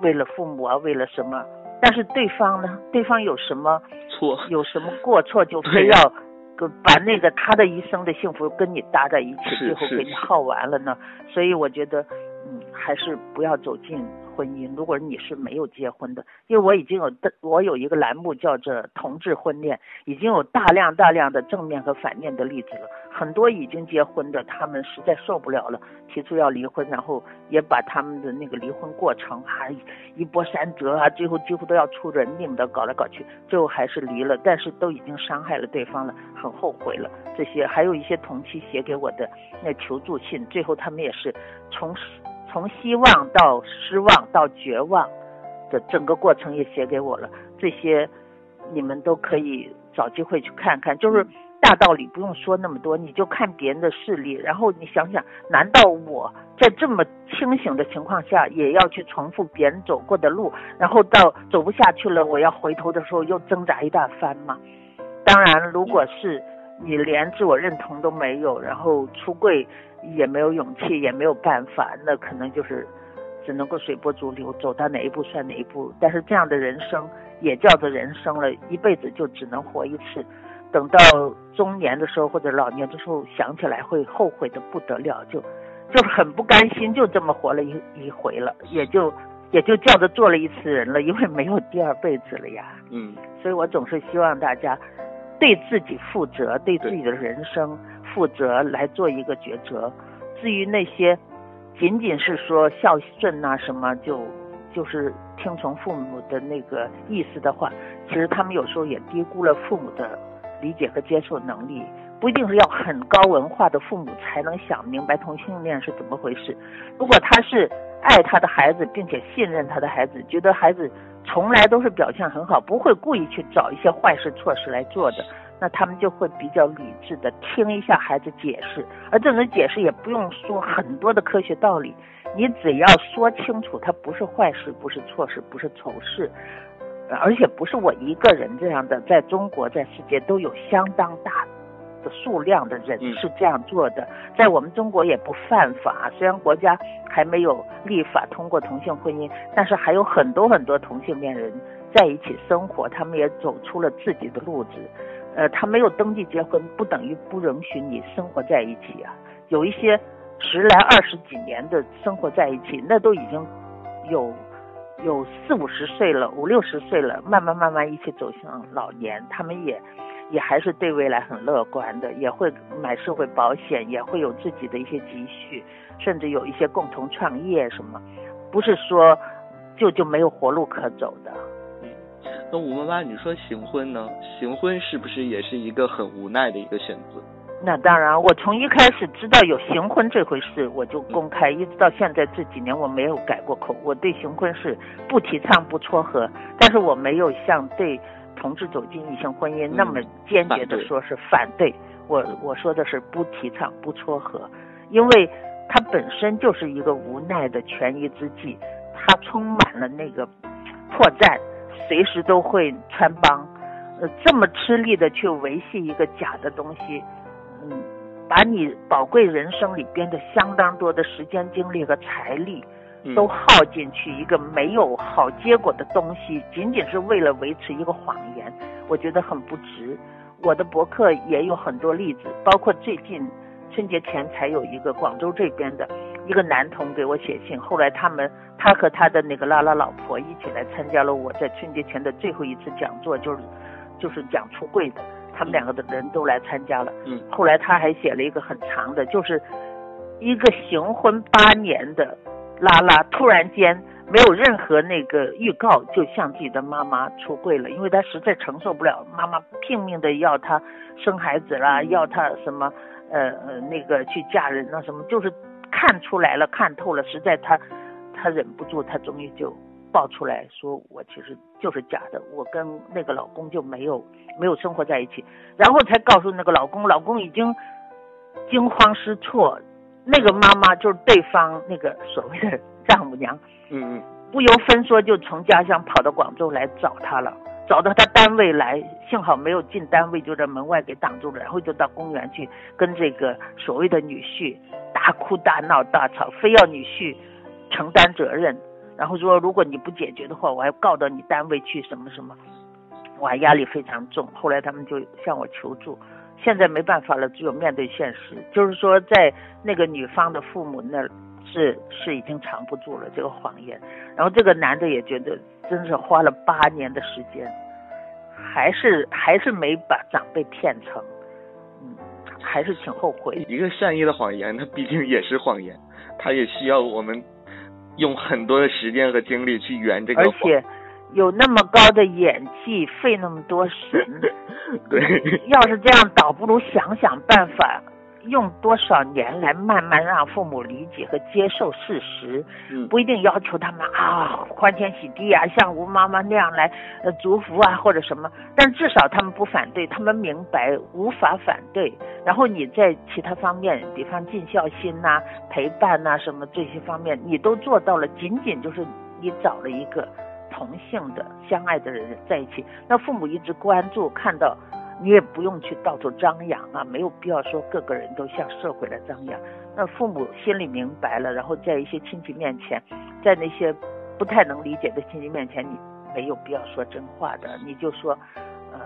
为了父母啊，为了什么？但是对方呢？对方有什么错？有什么过错？就非要把那个他的一生的幸福跟你搭在一起，最后给你耗完了呢？所以我觉得，嗯，还是不要走进。婚姻，如果你是没有结婚的，因为我已经有的，我有一个栏目叫做“同志婚恋”，已经有大量大量的正面和反面的例子了。很多已经结婚的，他们实在受不了了，提出要离婚，然后也把他们的那个离婚过程还一波三折啊，最后几乎都要出人命的搞来搞去，最后还是离了。但是都已经伤害了对方了，很后悔了。这些还有一些同期写给我的那求助信，最后他们也是从。从希望到失望到绝望的整个过程也写给我了。这些你们都可以找机会去看看，就是大道理不用说那么多，你就看别人的事例，然后你想想，难道我在这么清醒的情况下也要去重复别人走过的路，然后到走不下去了，我要回头的时候又挣扎一大番吗？当然，如果是你连自我认同都没有，然后出柜也没有勇气，也没有办法，那可能就是只能够随波逐流，走到哪一步算哪一步。但是这样的人生也叫做人生了，一辈子就只能活一次。等到中年的时候或者老年的时候想起来会后悔的不得了，就就是很不甘心，就这么活了一一回了，也就也就叫做做了一次人了，因为没有第二辈子了呀。嗯，所以我总是希望大家。对自己负责，对自己的人生负责来做一个抉择。至于那些仅仅是说孝顺呐什么，就就是听从父母的那个意思的话，其实他们有时候也低估了父母的理解和接受能力。不一定是要很高文化的父母才能想明白同性恋是怎么回事。如果他是爱他的孩子，并且信任他的孩子，觉得孩子。从来都是表现很好，不会故意去找一些坏事错事来做的，那他们就会比较理智的听一下孩子解释，而这种解释也不用说很多的科学道理，你只要说清楚，它不是坏事，不是错事，不是丑事，而且不是我一个人这样的，在中国，在世界都有相当大的。的数量的人是这样做的，在我们中国也不犯法。虽然国家还没有立法通过同性婚姻，但是还有很多很多同性恋人在一起生活，他们也走出了自己的路子。呃，他没有登记结婚，不等于不允许你生活在一起啊。有一些十来二十几年的生活在一起，那都已经有有四五十岁了，五六十岁了，慢慢慢慢一起走向老年，他们也。也还是对未来很乐观的，也会买社会保险，也会有自己的一些积蓄，甚至有一些共同创业什么，不是说就就没有活路可走的。嗯，那吴妈妈，你说行婚呢？行婚是不是也是一个很无奈的一个选择？那当然，我从一开始知道有行婚这回事，我就公开，一直到现在这几年我没有改过口。我对行婚是不提倡、不撮合，但是我没有像对。同志走进异性婚姻，那么坚决的说是反对，我我说的是不提倡不撮合，因为它本身就是一个无奈的权宜之计，它充满了那个破绽，随时都会穿帮，呃，这么吃力的去维系一个假的东西，嗯，把你宝贵人生里边的相当多的时间精力和财力。都耗进去一个没有好结果的东西，仅仅是为了维持一个谎言，我觉得很不值。我的博客也有很多例子，包括最近春节前才有一个广州这边的一个男童给我写信，后来他们他和他的那个拉拉老婆一起来参加了我在春节前的最后一次讲座，就是就是讲出柜的，他们两个的人都来参加了。嗯，后来他还写了一个很长的，就是一个行婚八年的。拉拉突然间没有任何那个预告，就向自己的妈妈出柜了，因为她实在承受不了妈妈拼命的要她生孩子啦，要她什么呃呃那个去嫁人啊什么，就是看出来了，看透了，实在她她忍不住，她终于就爆出来说我其实就是假的，我跟那个老公就没有没有生活在一起，然后才告诉那个老公，老公已经惊慌失措。那个妈妈就是对方那个所谓的丈母娘，嗯嗯，不由分说就从家乡跑到广州来找他了，找到他单位来，幸好没有进单位，就在门外给挡住了，然后就到公园去跟这个所谓的女婿大哭大闹大吵，非要女婿承担责任，然后说如果你不解决的话，我还告到你单位去什么什么，哇，压力非常重。后来他们就向我求助。现在没办法了，只有面对现实。就是说，在那个女方的父母那儿，是是已经藏不住了这个谎言。然后这个男的也觉得，真是花了八年的时间，还是还是没把长辈骗成，嗯，还是挺后悔。一个善意的谎言，它毕竟也是谎言，它也需要我们用很多的时间和精力去圆这个谎。而且。有那么高的演技，费那么多神，对，要是这样，倒不如想想办法，用多少年来慢慢让父母理解和接受事实，嗯。不一定要求他们啊欢天喜地啊，像吴妈妈那样来呃祝福啊或者什么，但至少他们不反对，他们明白无法反对。然后你在其他方面，比方尽孝心呐、陪伴呐、什么这些方面，你都做到了，仅仅就是你找了一个同性的相爱的人在一起，那父母一直关注看到。你也不用去到处张扬啊，没有必要说各个人都向社会来张扬。那父母心里明白了，然后在一些亲戚面前，在那些不太能理解的亲戚面前，你没有必要说真话的，你就说，呃，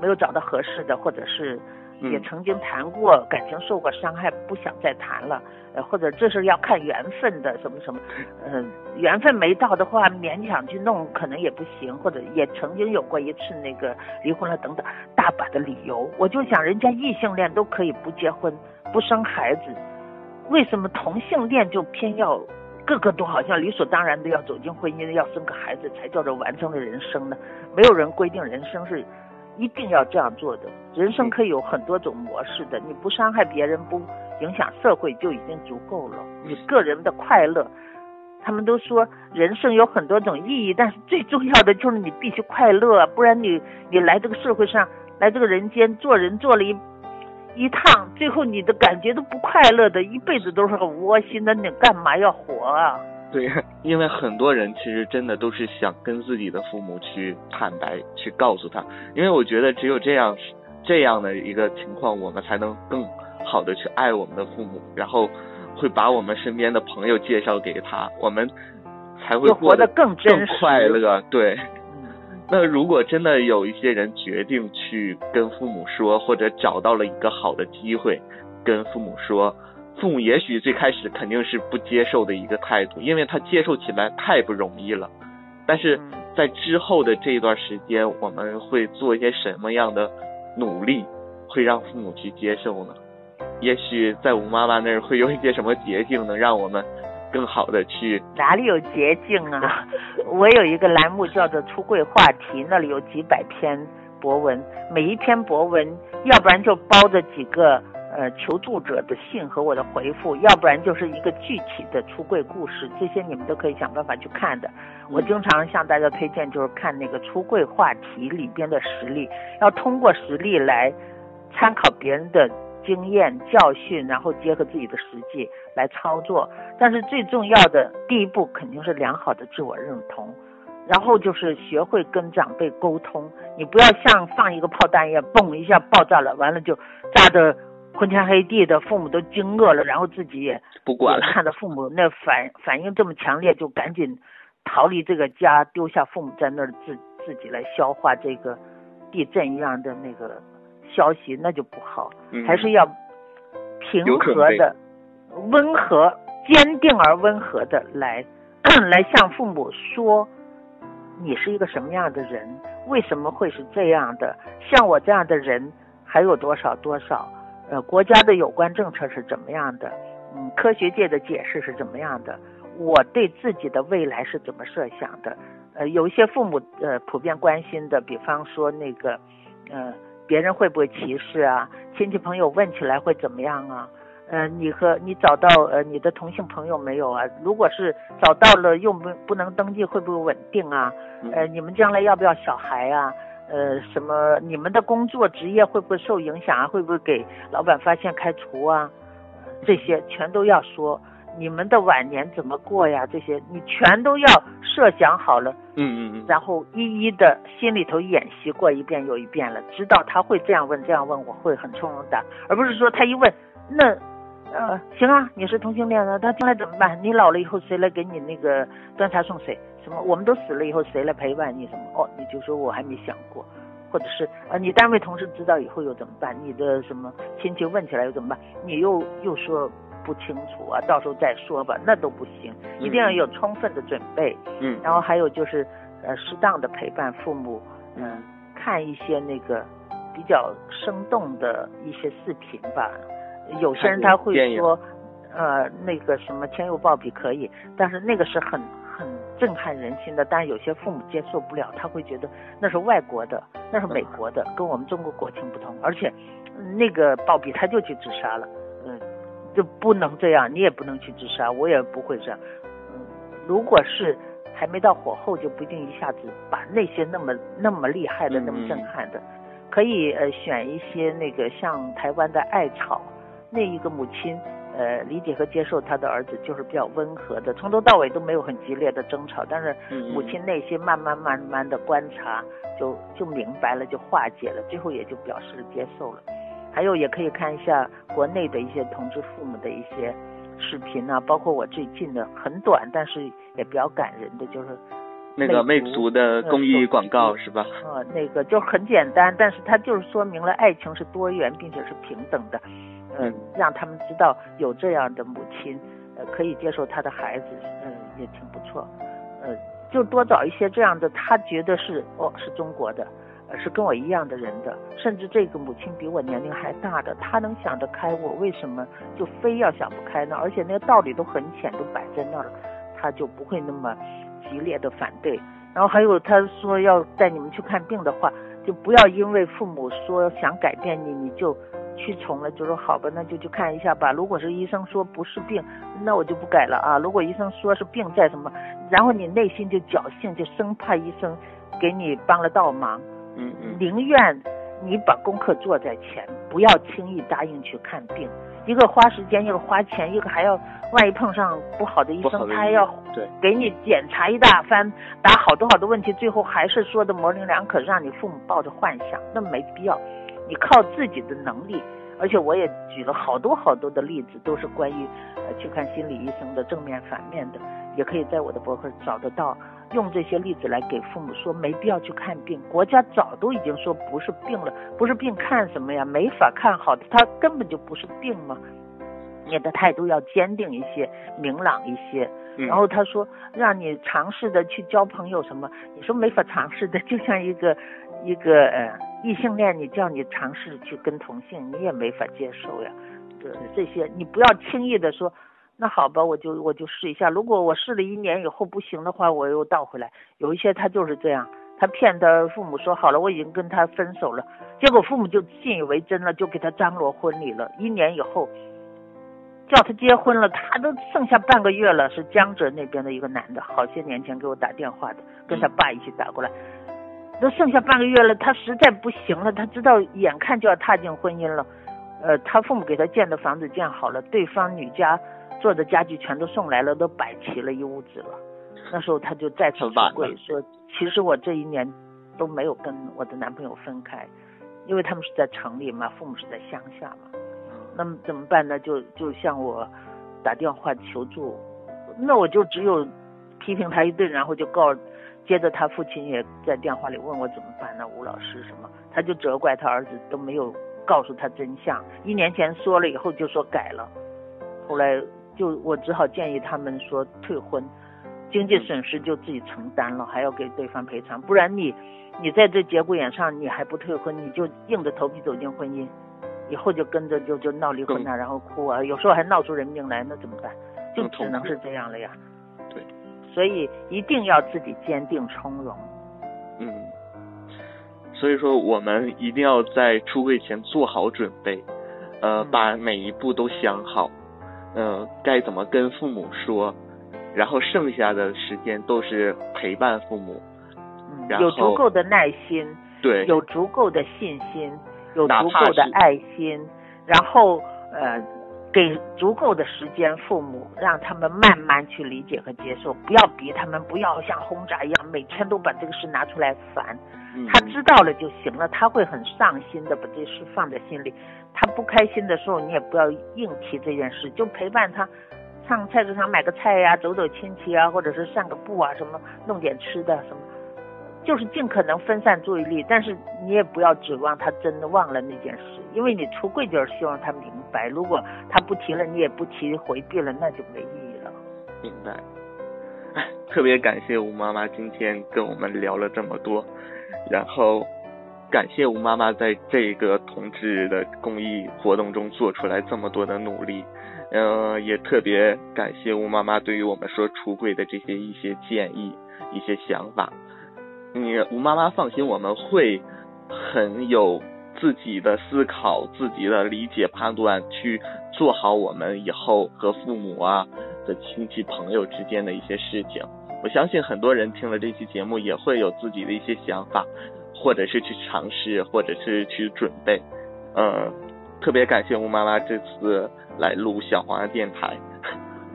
没有找到合适的，或者是也嗯曾经谈过，感情受过伤害，不想再谈了，呃，或者这是要看缘分的，什么什么，呃，缘分没到的话，勉强去弄可能也不行，或者也曾经有过一次那个离婚了等等，大把的理由。我就想，人家异性恋都可以不结婚、不生孩子，为什么同性恋就偏要个个都好像理所当然的要走进婚姻，要生个孩子才叫做完整的人生呢？没有人规定人生是一定要这样做的，人生可以有很多种模式的，你不伤害别人，不影响社会就已经足够了。你个人的快乐，他们都说人生有很多种意义，但是最重要的就是你必须快乐，不然你你来这个社会上，来这个人间做人做了一一趟，最后你的感觉都不快乐的，一辈子都是很窝心的，你干嘛要活啊？对，因为很多人其实真的都是想跟自己的父母去坦白，去告诉他，因为我觉得只有这样这样的一个情况，我们才能更好的去爱我们的父母，然后会把我们身边的朋友介绍给他，我们才会活得更更快乐。对。那如果真的有一些人决定去跟父母说，或者找到了一个好的机会跟父母说，父母也许最开始肯定是不接受的一个态度，因为他接受起来太不容易了。但是在之后的这一段时间，我们会做一些什么样的努力，会让父母去接受呢？也许在吴妈妈那儿会有一些什么捷径，能让我们更好的去哪里有捷径啊？我有一个栏目叫做“出柜话题”，那里有几百篇博文，每一篇博文要不然就包着几个呃求助者的信和我的回复，要不然就是一个具体的出柜故事，这些你们都可以想办法去看的。我经常向大家推荐，就是看那个出柜话题里边的实例，要通过实例来参考别人的经验教训，然后结合自己的实际来操作。但是最重要的第一步肯定是良好的自我认同，然后就是学会跟长辈沟通。你不要像放一个炮弹一样，嘣一下爆炸了，完了就炸得昏天黑地的，父母都惊愕了，然后自己也不管了，看到父母那反反应这么强烈，就赶紧逃离这个家，丢下父母在那儿自自己来消化这个地震一样的那个消息，那就不好。嗯还是要平和的、温和、坚定而温和的来 来向父母说，你是一个什么样的人，为什么会是这样的？像我这样的人还有多少多少？呃，国家的有关政策是怎么样的？嗯，科学界的解释是怎么样的？我对自己的未来是怎么设想的？呃，有一些父母呃普遍关心的，比方说那个呃别人会不会歧视啊？亲戚朋友问起来会怎么样啊？呃，你和你找到呃你的同性朋友没有啊？如果是找到了又不不能登记，会不会稳定啊？呃，你们将来要不要小孩啊？呃，什么你们的工作职业会不会受影响啊？会不会给老板发现开除啊？呃这些全都要说。你们的晚年怎么过呀？这些你全都要设想好了，嗯嗯嗯，然后一一的心里头演习过一遍又一遍了，知道他会这样问这样问，我会很从容的，而不是说他一问，那呃行啊，你是同性恋的，他将来怎么办？你老了以后谁来给你那个端茶送水？什么？我们都死了以后谁来陪伴你？什么？哦，你就说我还没想过，或者是呃，你单位同事知道以后又怎么办？你的什么亲戚问起来又怎么办？你又又说。不清楚啊，到时候再说吧，那都不行，一定要有充分的准备。嗯，然后还有就是，呃，适当的陪伴父母，嗯、看一些那个比较生动的一些视频吧。有些人他会说，呃，那个什么天佑鲍比可以，但是那个是很很震撼人心的，但是有些父母接受不了，他会觉得那是外国的，那是美国的，跟我们中国国情不同，而且嗯那个鲍比他就去自杀了。嗯就不能这样，你也不能去自杀，我也不会这样。嗯，如果是还没到火候，就不一定一下子把那些那么那么厉害的、那么震撼的，可以呃选一些那个像台湾的艾草，那一个母亲。呃，理解和接受他的儿子就是比较温和的，从头到尾都没有很激烈的争吵，但是母亲内心慢慢慢慢的观察，就就明白了，就化解了，最后也就表示接受了。还有也可以看一下国内的一些同志父母的一些视频啊，包括我最近的很短，但是也比较感人的，就是那个魅族的公益广告是吧？啊，那个就很简单，但是它就是说明了爱情是多元并且是平等的。嗯，让他们知道有这样的母亲，呃，可以接受他的孩子，嗯，也挺不错。呃，就多找一些这样的，他觉得是哦，是中国的，呃，是跟我一样的人的，甚至这个母亲比我年龄还大的，他能想得开，我为什么就非要想不开呢？而且那个道理都很浅，都摆在那儿，他就不会那么激烈的反对。然后还有他说要带你们去看病的话，就不要因为父母说想改变你，你就。屈从了，就说好吧，那就去看一下吧。如果是医生说不是病，那我就不改了啊。如果医生说是病在什么，然后你内心就侥幸，就生怕医生给你帮了倒忙。嗯嗯。宁愿你把功课做在前，不要轻易答应去看病。一个花时间，一个花钱，一个还要万一碰上不好的医生，他还要给你检查一大番，答好多好多问题，最后还是说的模棱两可，让你父母抱着幻想，那没必要。你靠自己的能力，而且我也举了好多好多的例子，都是关于呃去看心理医生的正面反面的，也可以在我的博客找得到。用这些例子来给父母说，没必要去看病，国家早都已经说不是病了，不是病看什么呀？没法看好的，他根本就不是病嘛。你的态度要坚定一些，明朗一些。然后他说让你尝试的去交朋友什么，你说没法尝试的，就像一个一个呃。异性恋，你叫你尝试去跟同性，你也没法接受呀。这这些，你不要轻易的说，那好吧，我就我就试一下。如果我试了一年以后不行的话，我又倒回来。有一些他就是这样，他骗他父母说好了，我已经跟他分手了，结果父母就信以为真了，就给他张罗婚礼了。一年以后叫他结婚了，他都剩下半个月了。是江浙那边的一个男的，好些年前给我打电话的，跟他爸一起打过来。都剩下半个月了，他实在不行了，他知道眼看就要踏进婚姻了，呃，他父母给他建的房子建好了，对方女家做的家具全都送来了，都摆齐了一屋子了。那时候他就再次出柜，说其实我这一年都没有跟我的男朋友分开，因为他们是在城里嘛，父母是在乡下嘛。那么怎么办呢？就就向我打电话求助，那我就只有批评他一顿，然后就告。接着他父亲也在电话里问我怎么办呢？吴老师什么？他就责怪他儿子都没有告诉他真相。一年前说了以后就说改了，后来就我只好建议他们说退婚，经济损失就自己承担了，还要给对方赔偿。不然你你在这节骨眼上你还不退婚，你就硬着头皮走进婚姻，以后就跟着就就闹离婚啊，然后哭啊，有时候还闹出人命来，那怎么办？就只能是这样了呀。所以一定要自己坚定从容。嗯，所以说我们一定要在出柜前做好准备，呃，把每一步都想好，呃，该怎么跟父母说，然后剩下的时间都是陪伴父母。嗯，有足够的耐心，对，有足够的信心，有足够的爱心，然后呃。给足够的时间，父母让他们慢慢去理解和接受，不要逼他们，不要像轰炸一样，每天都把这个事拿出来烦。他知道了就行了，他会很上心的把这事放在心里。他不开心的时候，你也不要硬提这件事，就陪伴他，上菜市场买个菜呀，走走亲戚啊，或者是散个步啊，什么弄点吃的什么。就是尽可能分散注意力，但是你也不要指望他真的忘了那件事，因为你出柜就是希望他明白。如果他不提了，你也不提，回避了，那就没意义了。明白。特别感谢吴妈妈今天跟我们聊了这么多，然后感谢吴妈妈在这个同志的公益活动中做出来这么多的努力，嗯，也特别感谢吴妈妈对于我们说出柜的这些一些建议、一些想法。你吴妈妈放心，我们会很有自己的思考、自己的理解、判断，去做好我们以后和父母啊、的亲戚朋友之间的一些事情。我相信很多人听了这期节目也会有自己的一些想法，或者是去尝试，或者是去准备。嗯，特别感谢吴妈妈这次来录小黄鸭电台。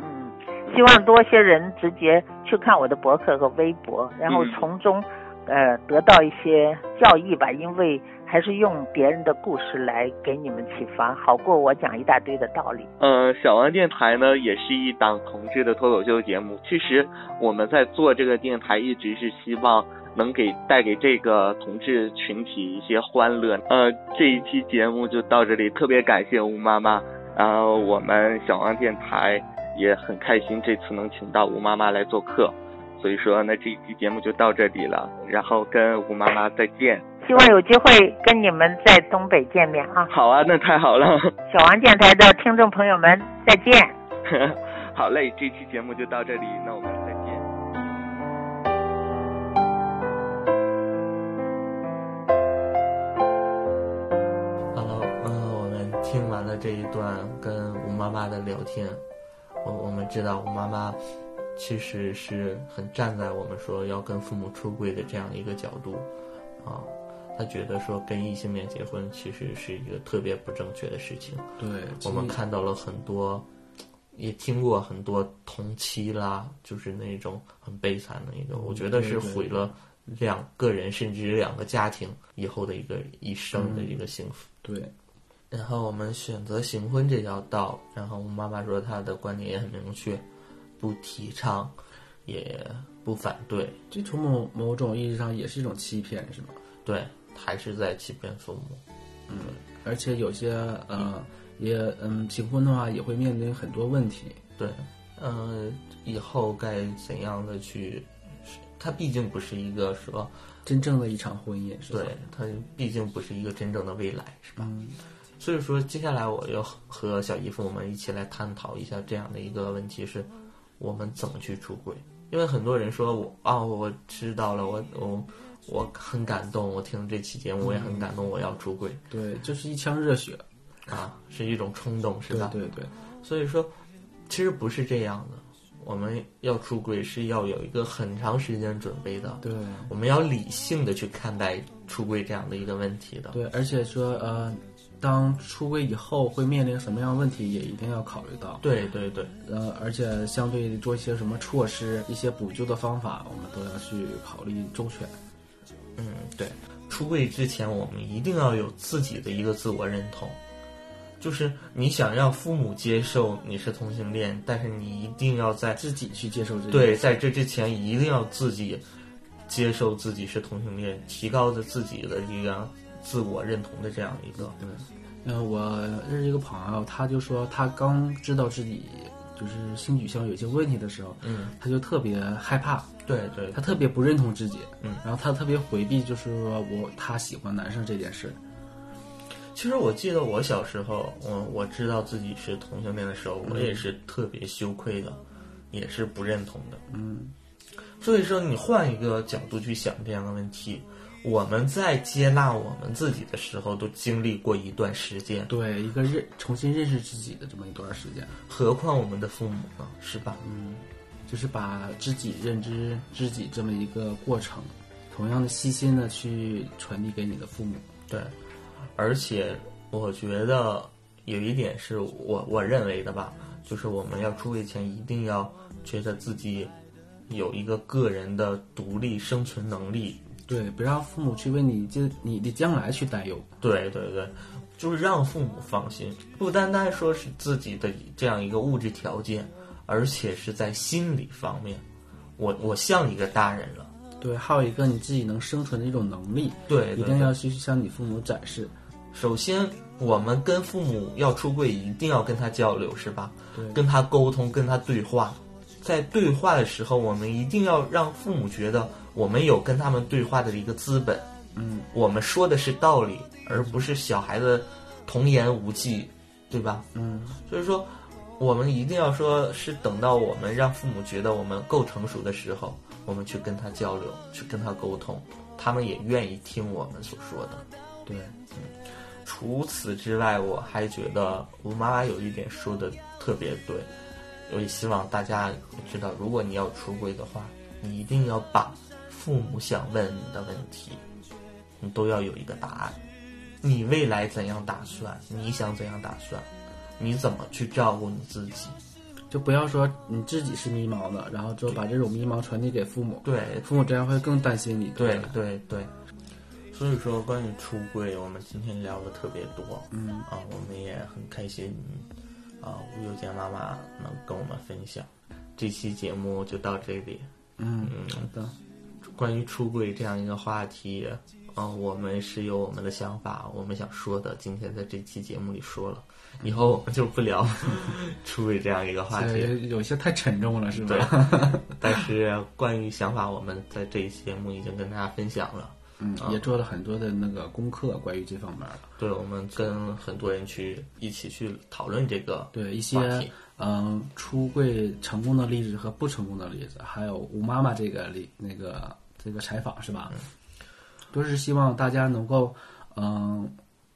嗯，希望多些人直接去看我的博客和微博，然后嗯从中、呃得到一些教益吧，因为还是用别人的故事来给你们启发，好过我讲一大堆的道理。呃，小王电台呢也是一档同志的脱口秀节目。其实我们在做这个电台，一直是希望能给带给这个同志群体一些欢乐。呃，这一期节目就到这里，特别感谢吴妈妈。然后我们小王电台也很开心，这次能请到吴妈妈来做客。所以说呢，这一期节目就到这里了，然后跟吴妈妈再见。希望有机会跟你们在东北见面啊！好啊，那太好了。小王电台的听众朋友们，再见。好嘞，这期节目就到这里，那我们再见。Hello，嗯，我们听完了这一段跟吴妈妈的聊天，我我们知道吴妈妈其实是很站在我们说要跟父母出柜的这样一个角度，啊，他觉得说跟异性恋结婚其实是一个特别不正确的事情。对我们看到了很多，也听过很多同妻啦，就是那种很悲惨的一个，我觉得是毁了两个人甚至两个家庭以后的一个一生的一个幸福。对，然后我们选择行婚这条道，然后我妈妈说她的观点也很明确，不提倡，也不反对。这从某某种意义上也是一种欺骗，是吗？对，还是在欺骗父母。嗯，而且有些呃，也嗯，结婚的话也会面临很多问题。对，呃，以后该怎样的去？它毕竟不是一个说真正的一场婚姻，是吧？对，它毕竟不是一个真正的未来，是吧？嗯所以说，接下来我要和小姨夫我们一起来探讨一下这样的一个问题：是我们怎么去出轨？因为很多人说我啊、我知道了，我我我很感动，我听了这期节目我也很感动，我要出轨。对，就是一腔热血啊，是一种冲动，是吧？对对对。所以说，其实不是这样的。我们要出轨是要有一个很长时间准备的，对，我们要理性的去看待出轨这样的一个问题的。对，而且说呃，当出柜以后会面临什么样的问题，也一定要考虑到。对对对，呃，而且相对做一些什么措施、一些补救的方法，我们都要去考虑周全。嗯，对，出柜之前，我们一定要有自己的一个自我认同。就是你想让父母接受你是同性恋，但是你一定要在自己去接受这对，在这之前一定要自己接受自己是同性恋，提高着自己的一个自我认同的这样一个。对，嗯，我认识一个朋友，他就说他刚知道自己就是性取向有些问题的时候，嗯，他就特别害怕，对对，他特别不认同自己，嗯，然后他特别回避，就是说我他喜欢男生这件事。其实我记得我小时候，我我知道自己是同性恋的时候，我也是特别羞愧的，也是不认同的。嗯，所以说你换一个角度去想这样的问题，我们在接纳我们自己的时候，都经历过一段时间，对一个认重新认识自己的这么一段时间，何况我们的父母呢，是吧？嗯，就是把自己认知自己这么一个过程，同样的细心的去传递给你的父母。对。而且我觉得有一点是我我认为的吧，就是我们要出位前一定要觉得自己有一个个人的独立生存能力。对，不让父母去为你这你的将来去担忧。对对对，就是让父母放心，不单单说是自己的这样一个物质条件，而且是在心理方面，我我像一个大人了。对，还有一个你自己能生存的一种能力，对，一定要去向你父母展示。首先，我们跟父母要出柜，一定要跟他交流，是吧？对，跟他沟通，跟他对话。在对话的时候，我们一定要让父母觉得我们有跟他们对话的一个资本。嗯，我们说的是道理，而不是小孩子童言无忌，对吧？嗯，所以说，我们一定要说是等到我们让父母觉得我们够成熟的时候，我们去跟他交流，去跟他沟通，他们也愿意听我们所说的。对，嗯，除此之外，我还觉得我妈妈有一点说的特别对，我也希望大家知道，如果你要出柜的话，你一定要把父母想问你的问题，你都要有一个答案。你未来怎样打算？你想怎样打算？你怎么去照顾你自己？就不要说你自己是迷茫的，然后就把这种迷茫传递给父母。对，父母这样会更担心你。对对对。所以说，关于出柜，我们今天聊的特别多。嗯啊，我们也很开心啊，吴有健妈妈能跟我们分享。这期节目就到这里。嗯，好的。关于出柜这样一个话题，嗯，我们是有我们的想法，我们想说的，今天在这期节目里说了。以后我们就不聊 出柜这样一个话题，有些太沉重了，是吧？对。但是关于想法，我们在这一期节目已经跟大家分享了。嗯，也做了很多的那个功课，关于这方面的。对，我们跟很多人去一起去讨论这个对一些嗯出柜成功的例子和不成功的例子，还有吴妈妈这个例那个这个采访是吧？都是希望大家能够嗯，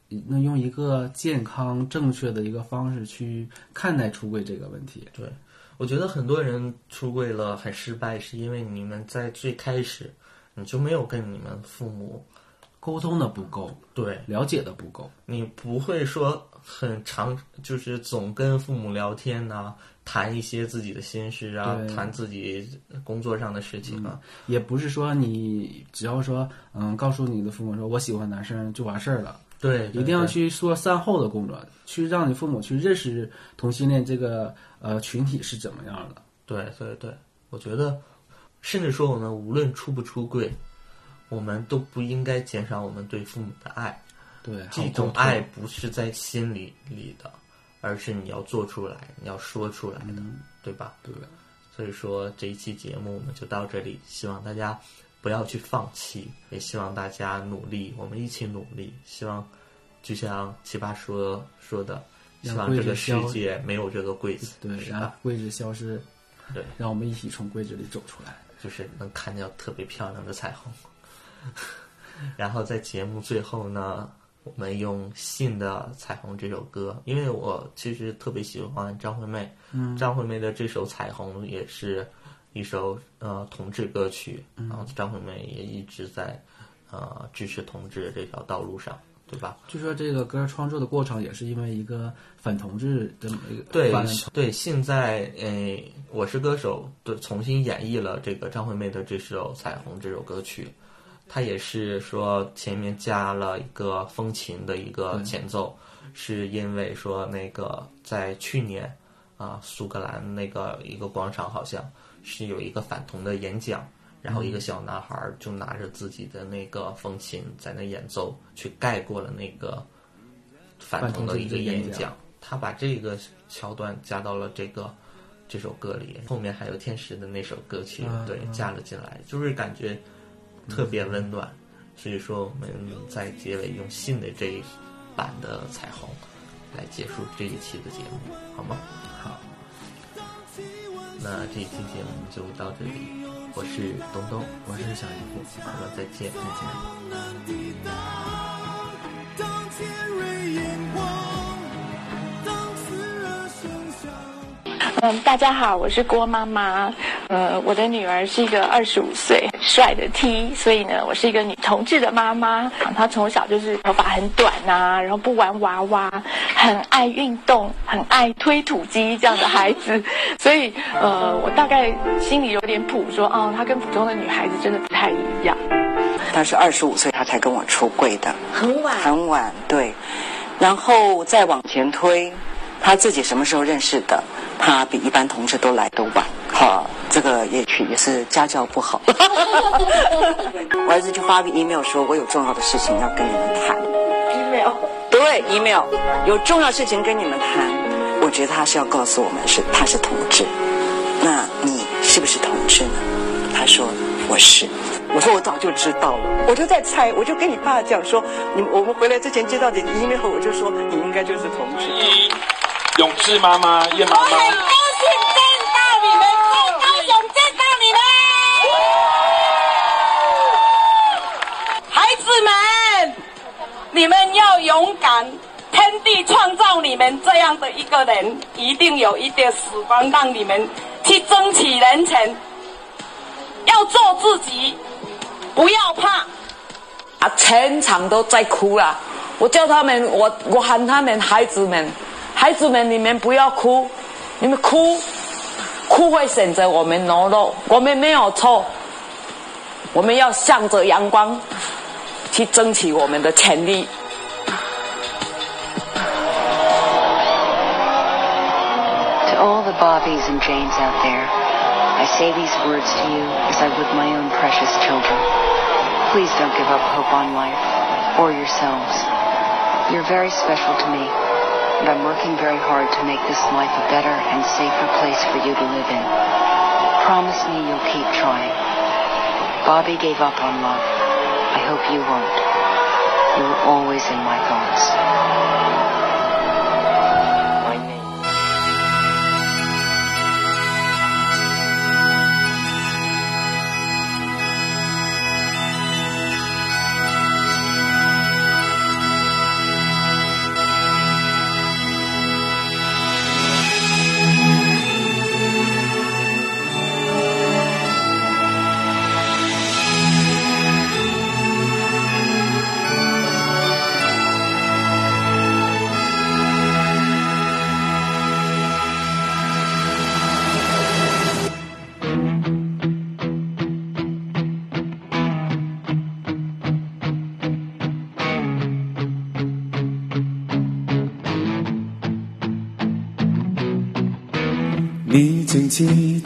能用一个健康正确的一个方式去看待出柜这个问题。对，我觉得很多人出柜了很失败，是因为你们在最开始。你就没有跟你们父母沟通的不够，对，了解的不够。你不会说很长，就是总跟父母聊天呐，谈一些自己的心事啊，谈自己工作上的事情啊。也不是说你只要说，嗯，告诉你的父母说我喜欢男生就完事儿了。对，一定要去做善后的工作，去让你父母去认识同性恋这个呃群体是怎么样的。对对对，我觉得。甚至说，我们无论出不出柜，我们都不应该减少我们对父母的爱。对，这种爱不是在心里里的，而是你要做出来，你要说出来的，对吧？对。所以说，这一期节目我们就到这里，希望大家不要去放弃，也希望大家努力，我们一起努力。希望就像奇葩说说的，希望这个世界没有这个柜子，对，让柜子消失，对，让我们一起从柜子里走出来。就是能看见特别漂亮的彩虹，然后在节目最后呢，我们用《信的彩虹》这首歌，因为我其实特别喜欢张惠妹，嗯张惠妹的这首《彩虹》也是一首呃同志歌曲，然后张惠妹也一直在呃支持同志这条道路上。对吧？据说这个歌创作的过程也是因为一个反同志的一个对对。现在，呃，我是歌手对重新演绎了这个张惠妹的这首《彩虹》这首歌曲，它也是说前面加了一个风琴的一个前奏，是因为说那个在去年啊，苏格兰那个一个广场好像是有一个反同的演讲。然后一个小男孩就拿着自己的那个风琴在那演奏，去盖过了那个反同的一个演讲。他把这个桥段加到了这个这首歌里，后面还有天使的那首歌曲，对，加了进来，就是感觉特别温暖。所以说，我们在结尾用信的这一版的彩虹来结束这一期的节目，好吗？好。那这一期节目就到这里。我是东东，我是小姨夫，我们再见，再见。嗯，大家好，我是郭妈妈。呃，我的女儿是一个二十五岁帅的 T，所以呢，我是一个女同志的妈妈。她从小就是头发很短呐，然后不玩娃娃，很爱运动，很爱推土机这样的孩子。所以，呃，我大概心里有点谱，说，哦，她跟普通的女孩子真的不太一样。她是二十五岁，她才跟我出柜的，很晚，很晚，对。然后再往前推，她自己什么时候认识的？她比一般同志都来得晚，好。这个也去也是家教不好，我儿子就发个 email 说，我有重要的事情要跟你们谈。email 对 email 有重要事情跟你们谈，我觉得他是要告诉我们是他是同志，那你是不是同志呢？他说我是，我说我早就知道了，我就在猜，我就跟你爸讲说，你我们回来之前接到你的 email，我就说你应该就是同志。永志妈妈，叶妈妈。你们要勇敢，天地创造你们这样的一个人，一定有一点时光让你们去争取人权，要做自己，不要怕。啊，全场都在哭啊！我叫他们，我我喊他们孩子们，孩子们，你们不要哭，你们哭，哭会选择我们懦弱，我们没有错，我们要向着阳光去争取我们的权利。 To all the Bobbies and Janes out there, I say these words to you as I would my own precious children. Please don't give up hope on life or yourselves. You're very special to me, and I'm working very hard to make this life a better and safer place for you to live in. Promise me you'll keep trying. Bobby gave up on love. I hope you won't. You're always in my thoughts.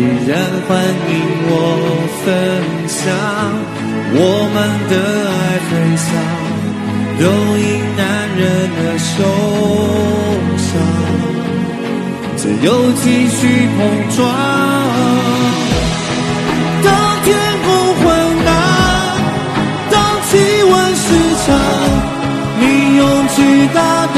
依然欢迎我分享。我们的爱分享，都因男人而受伤，只有继续碰撞。当天空昏暗，当气温失常。你用巨大的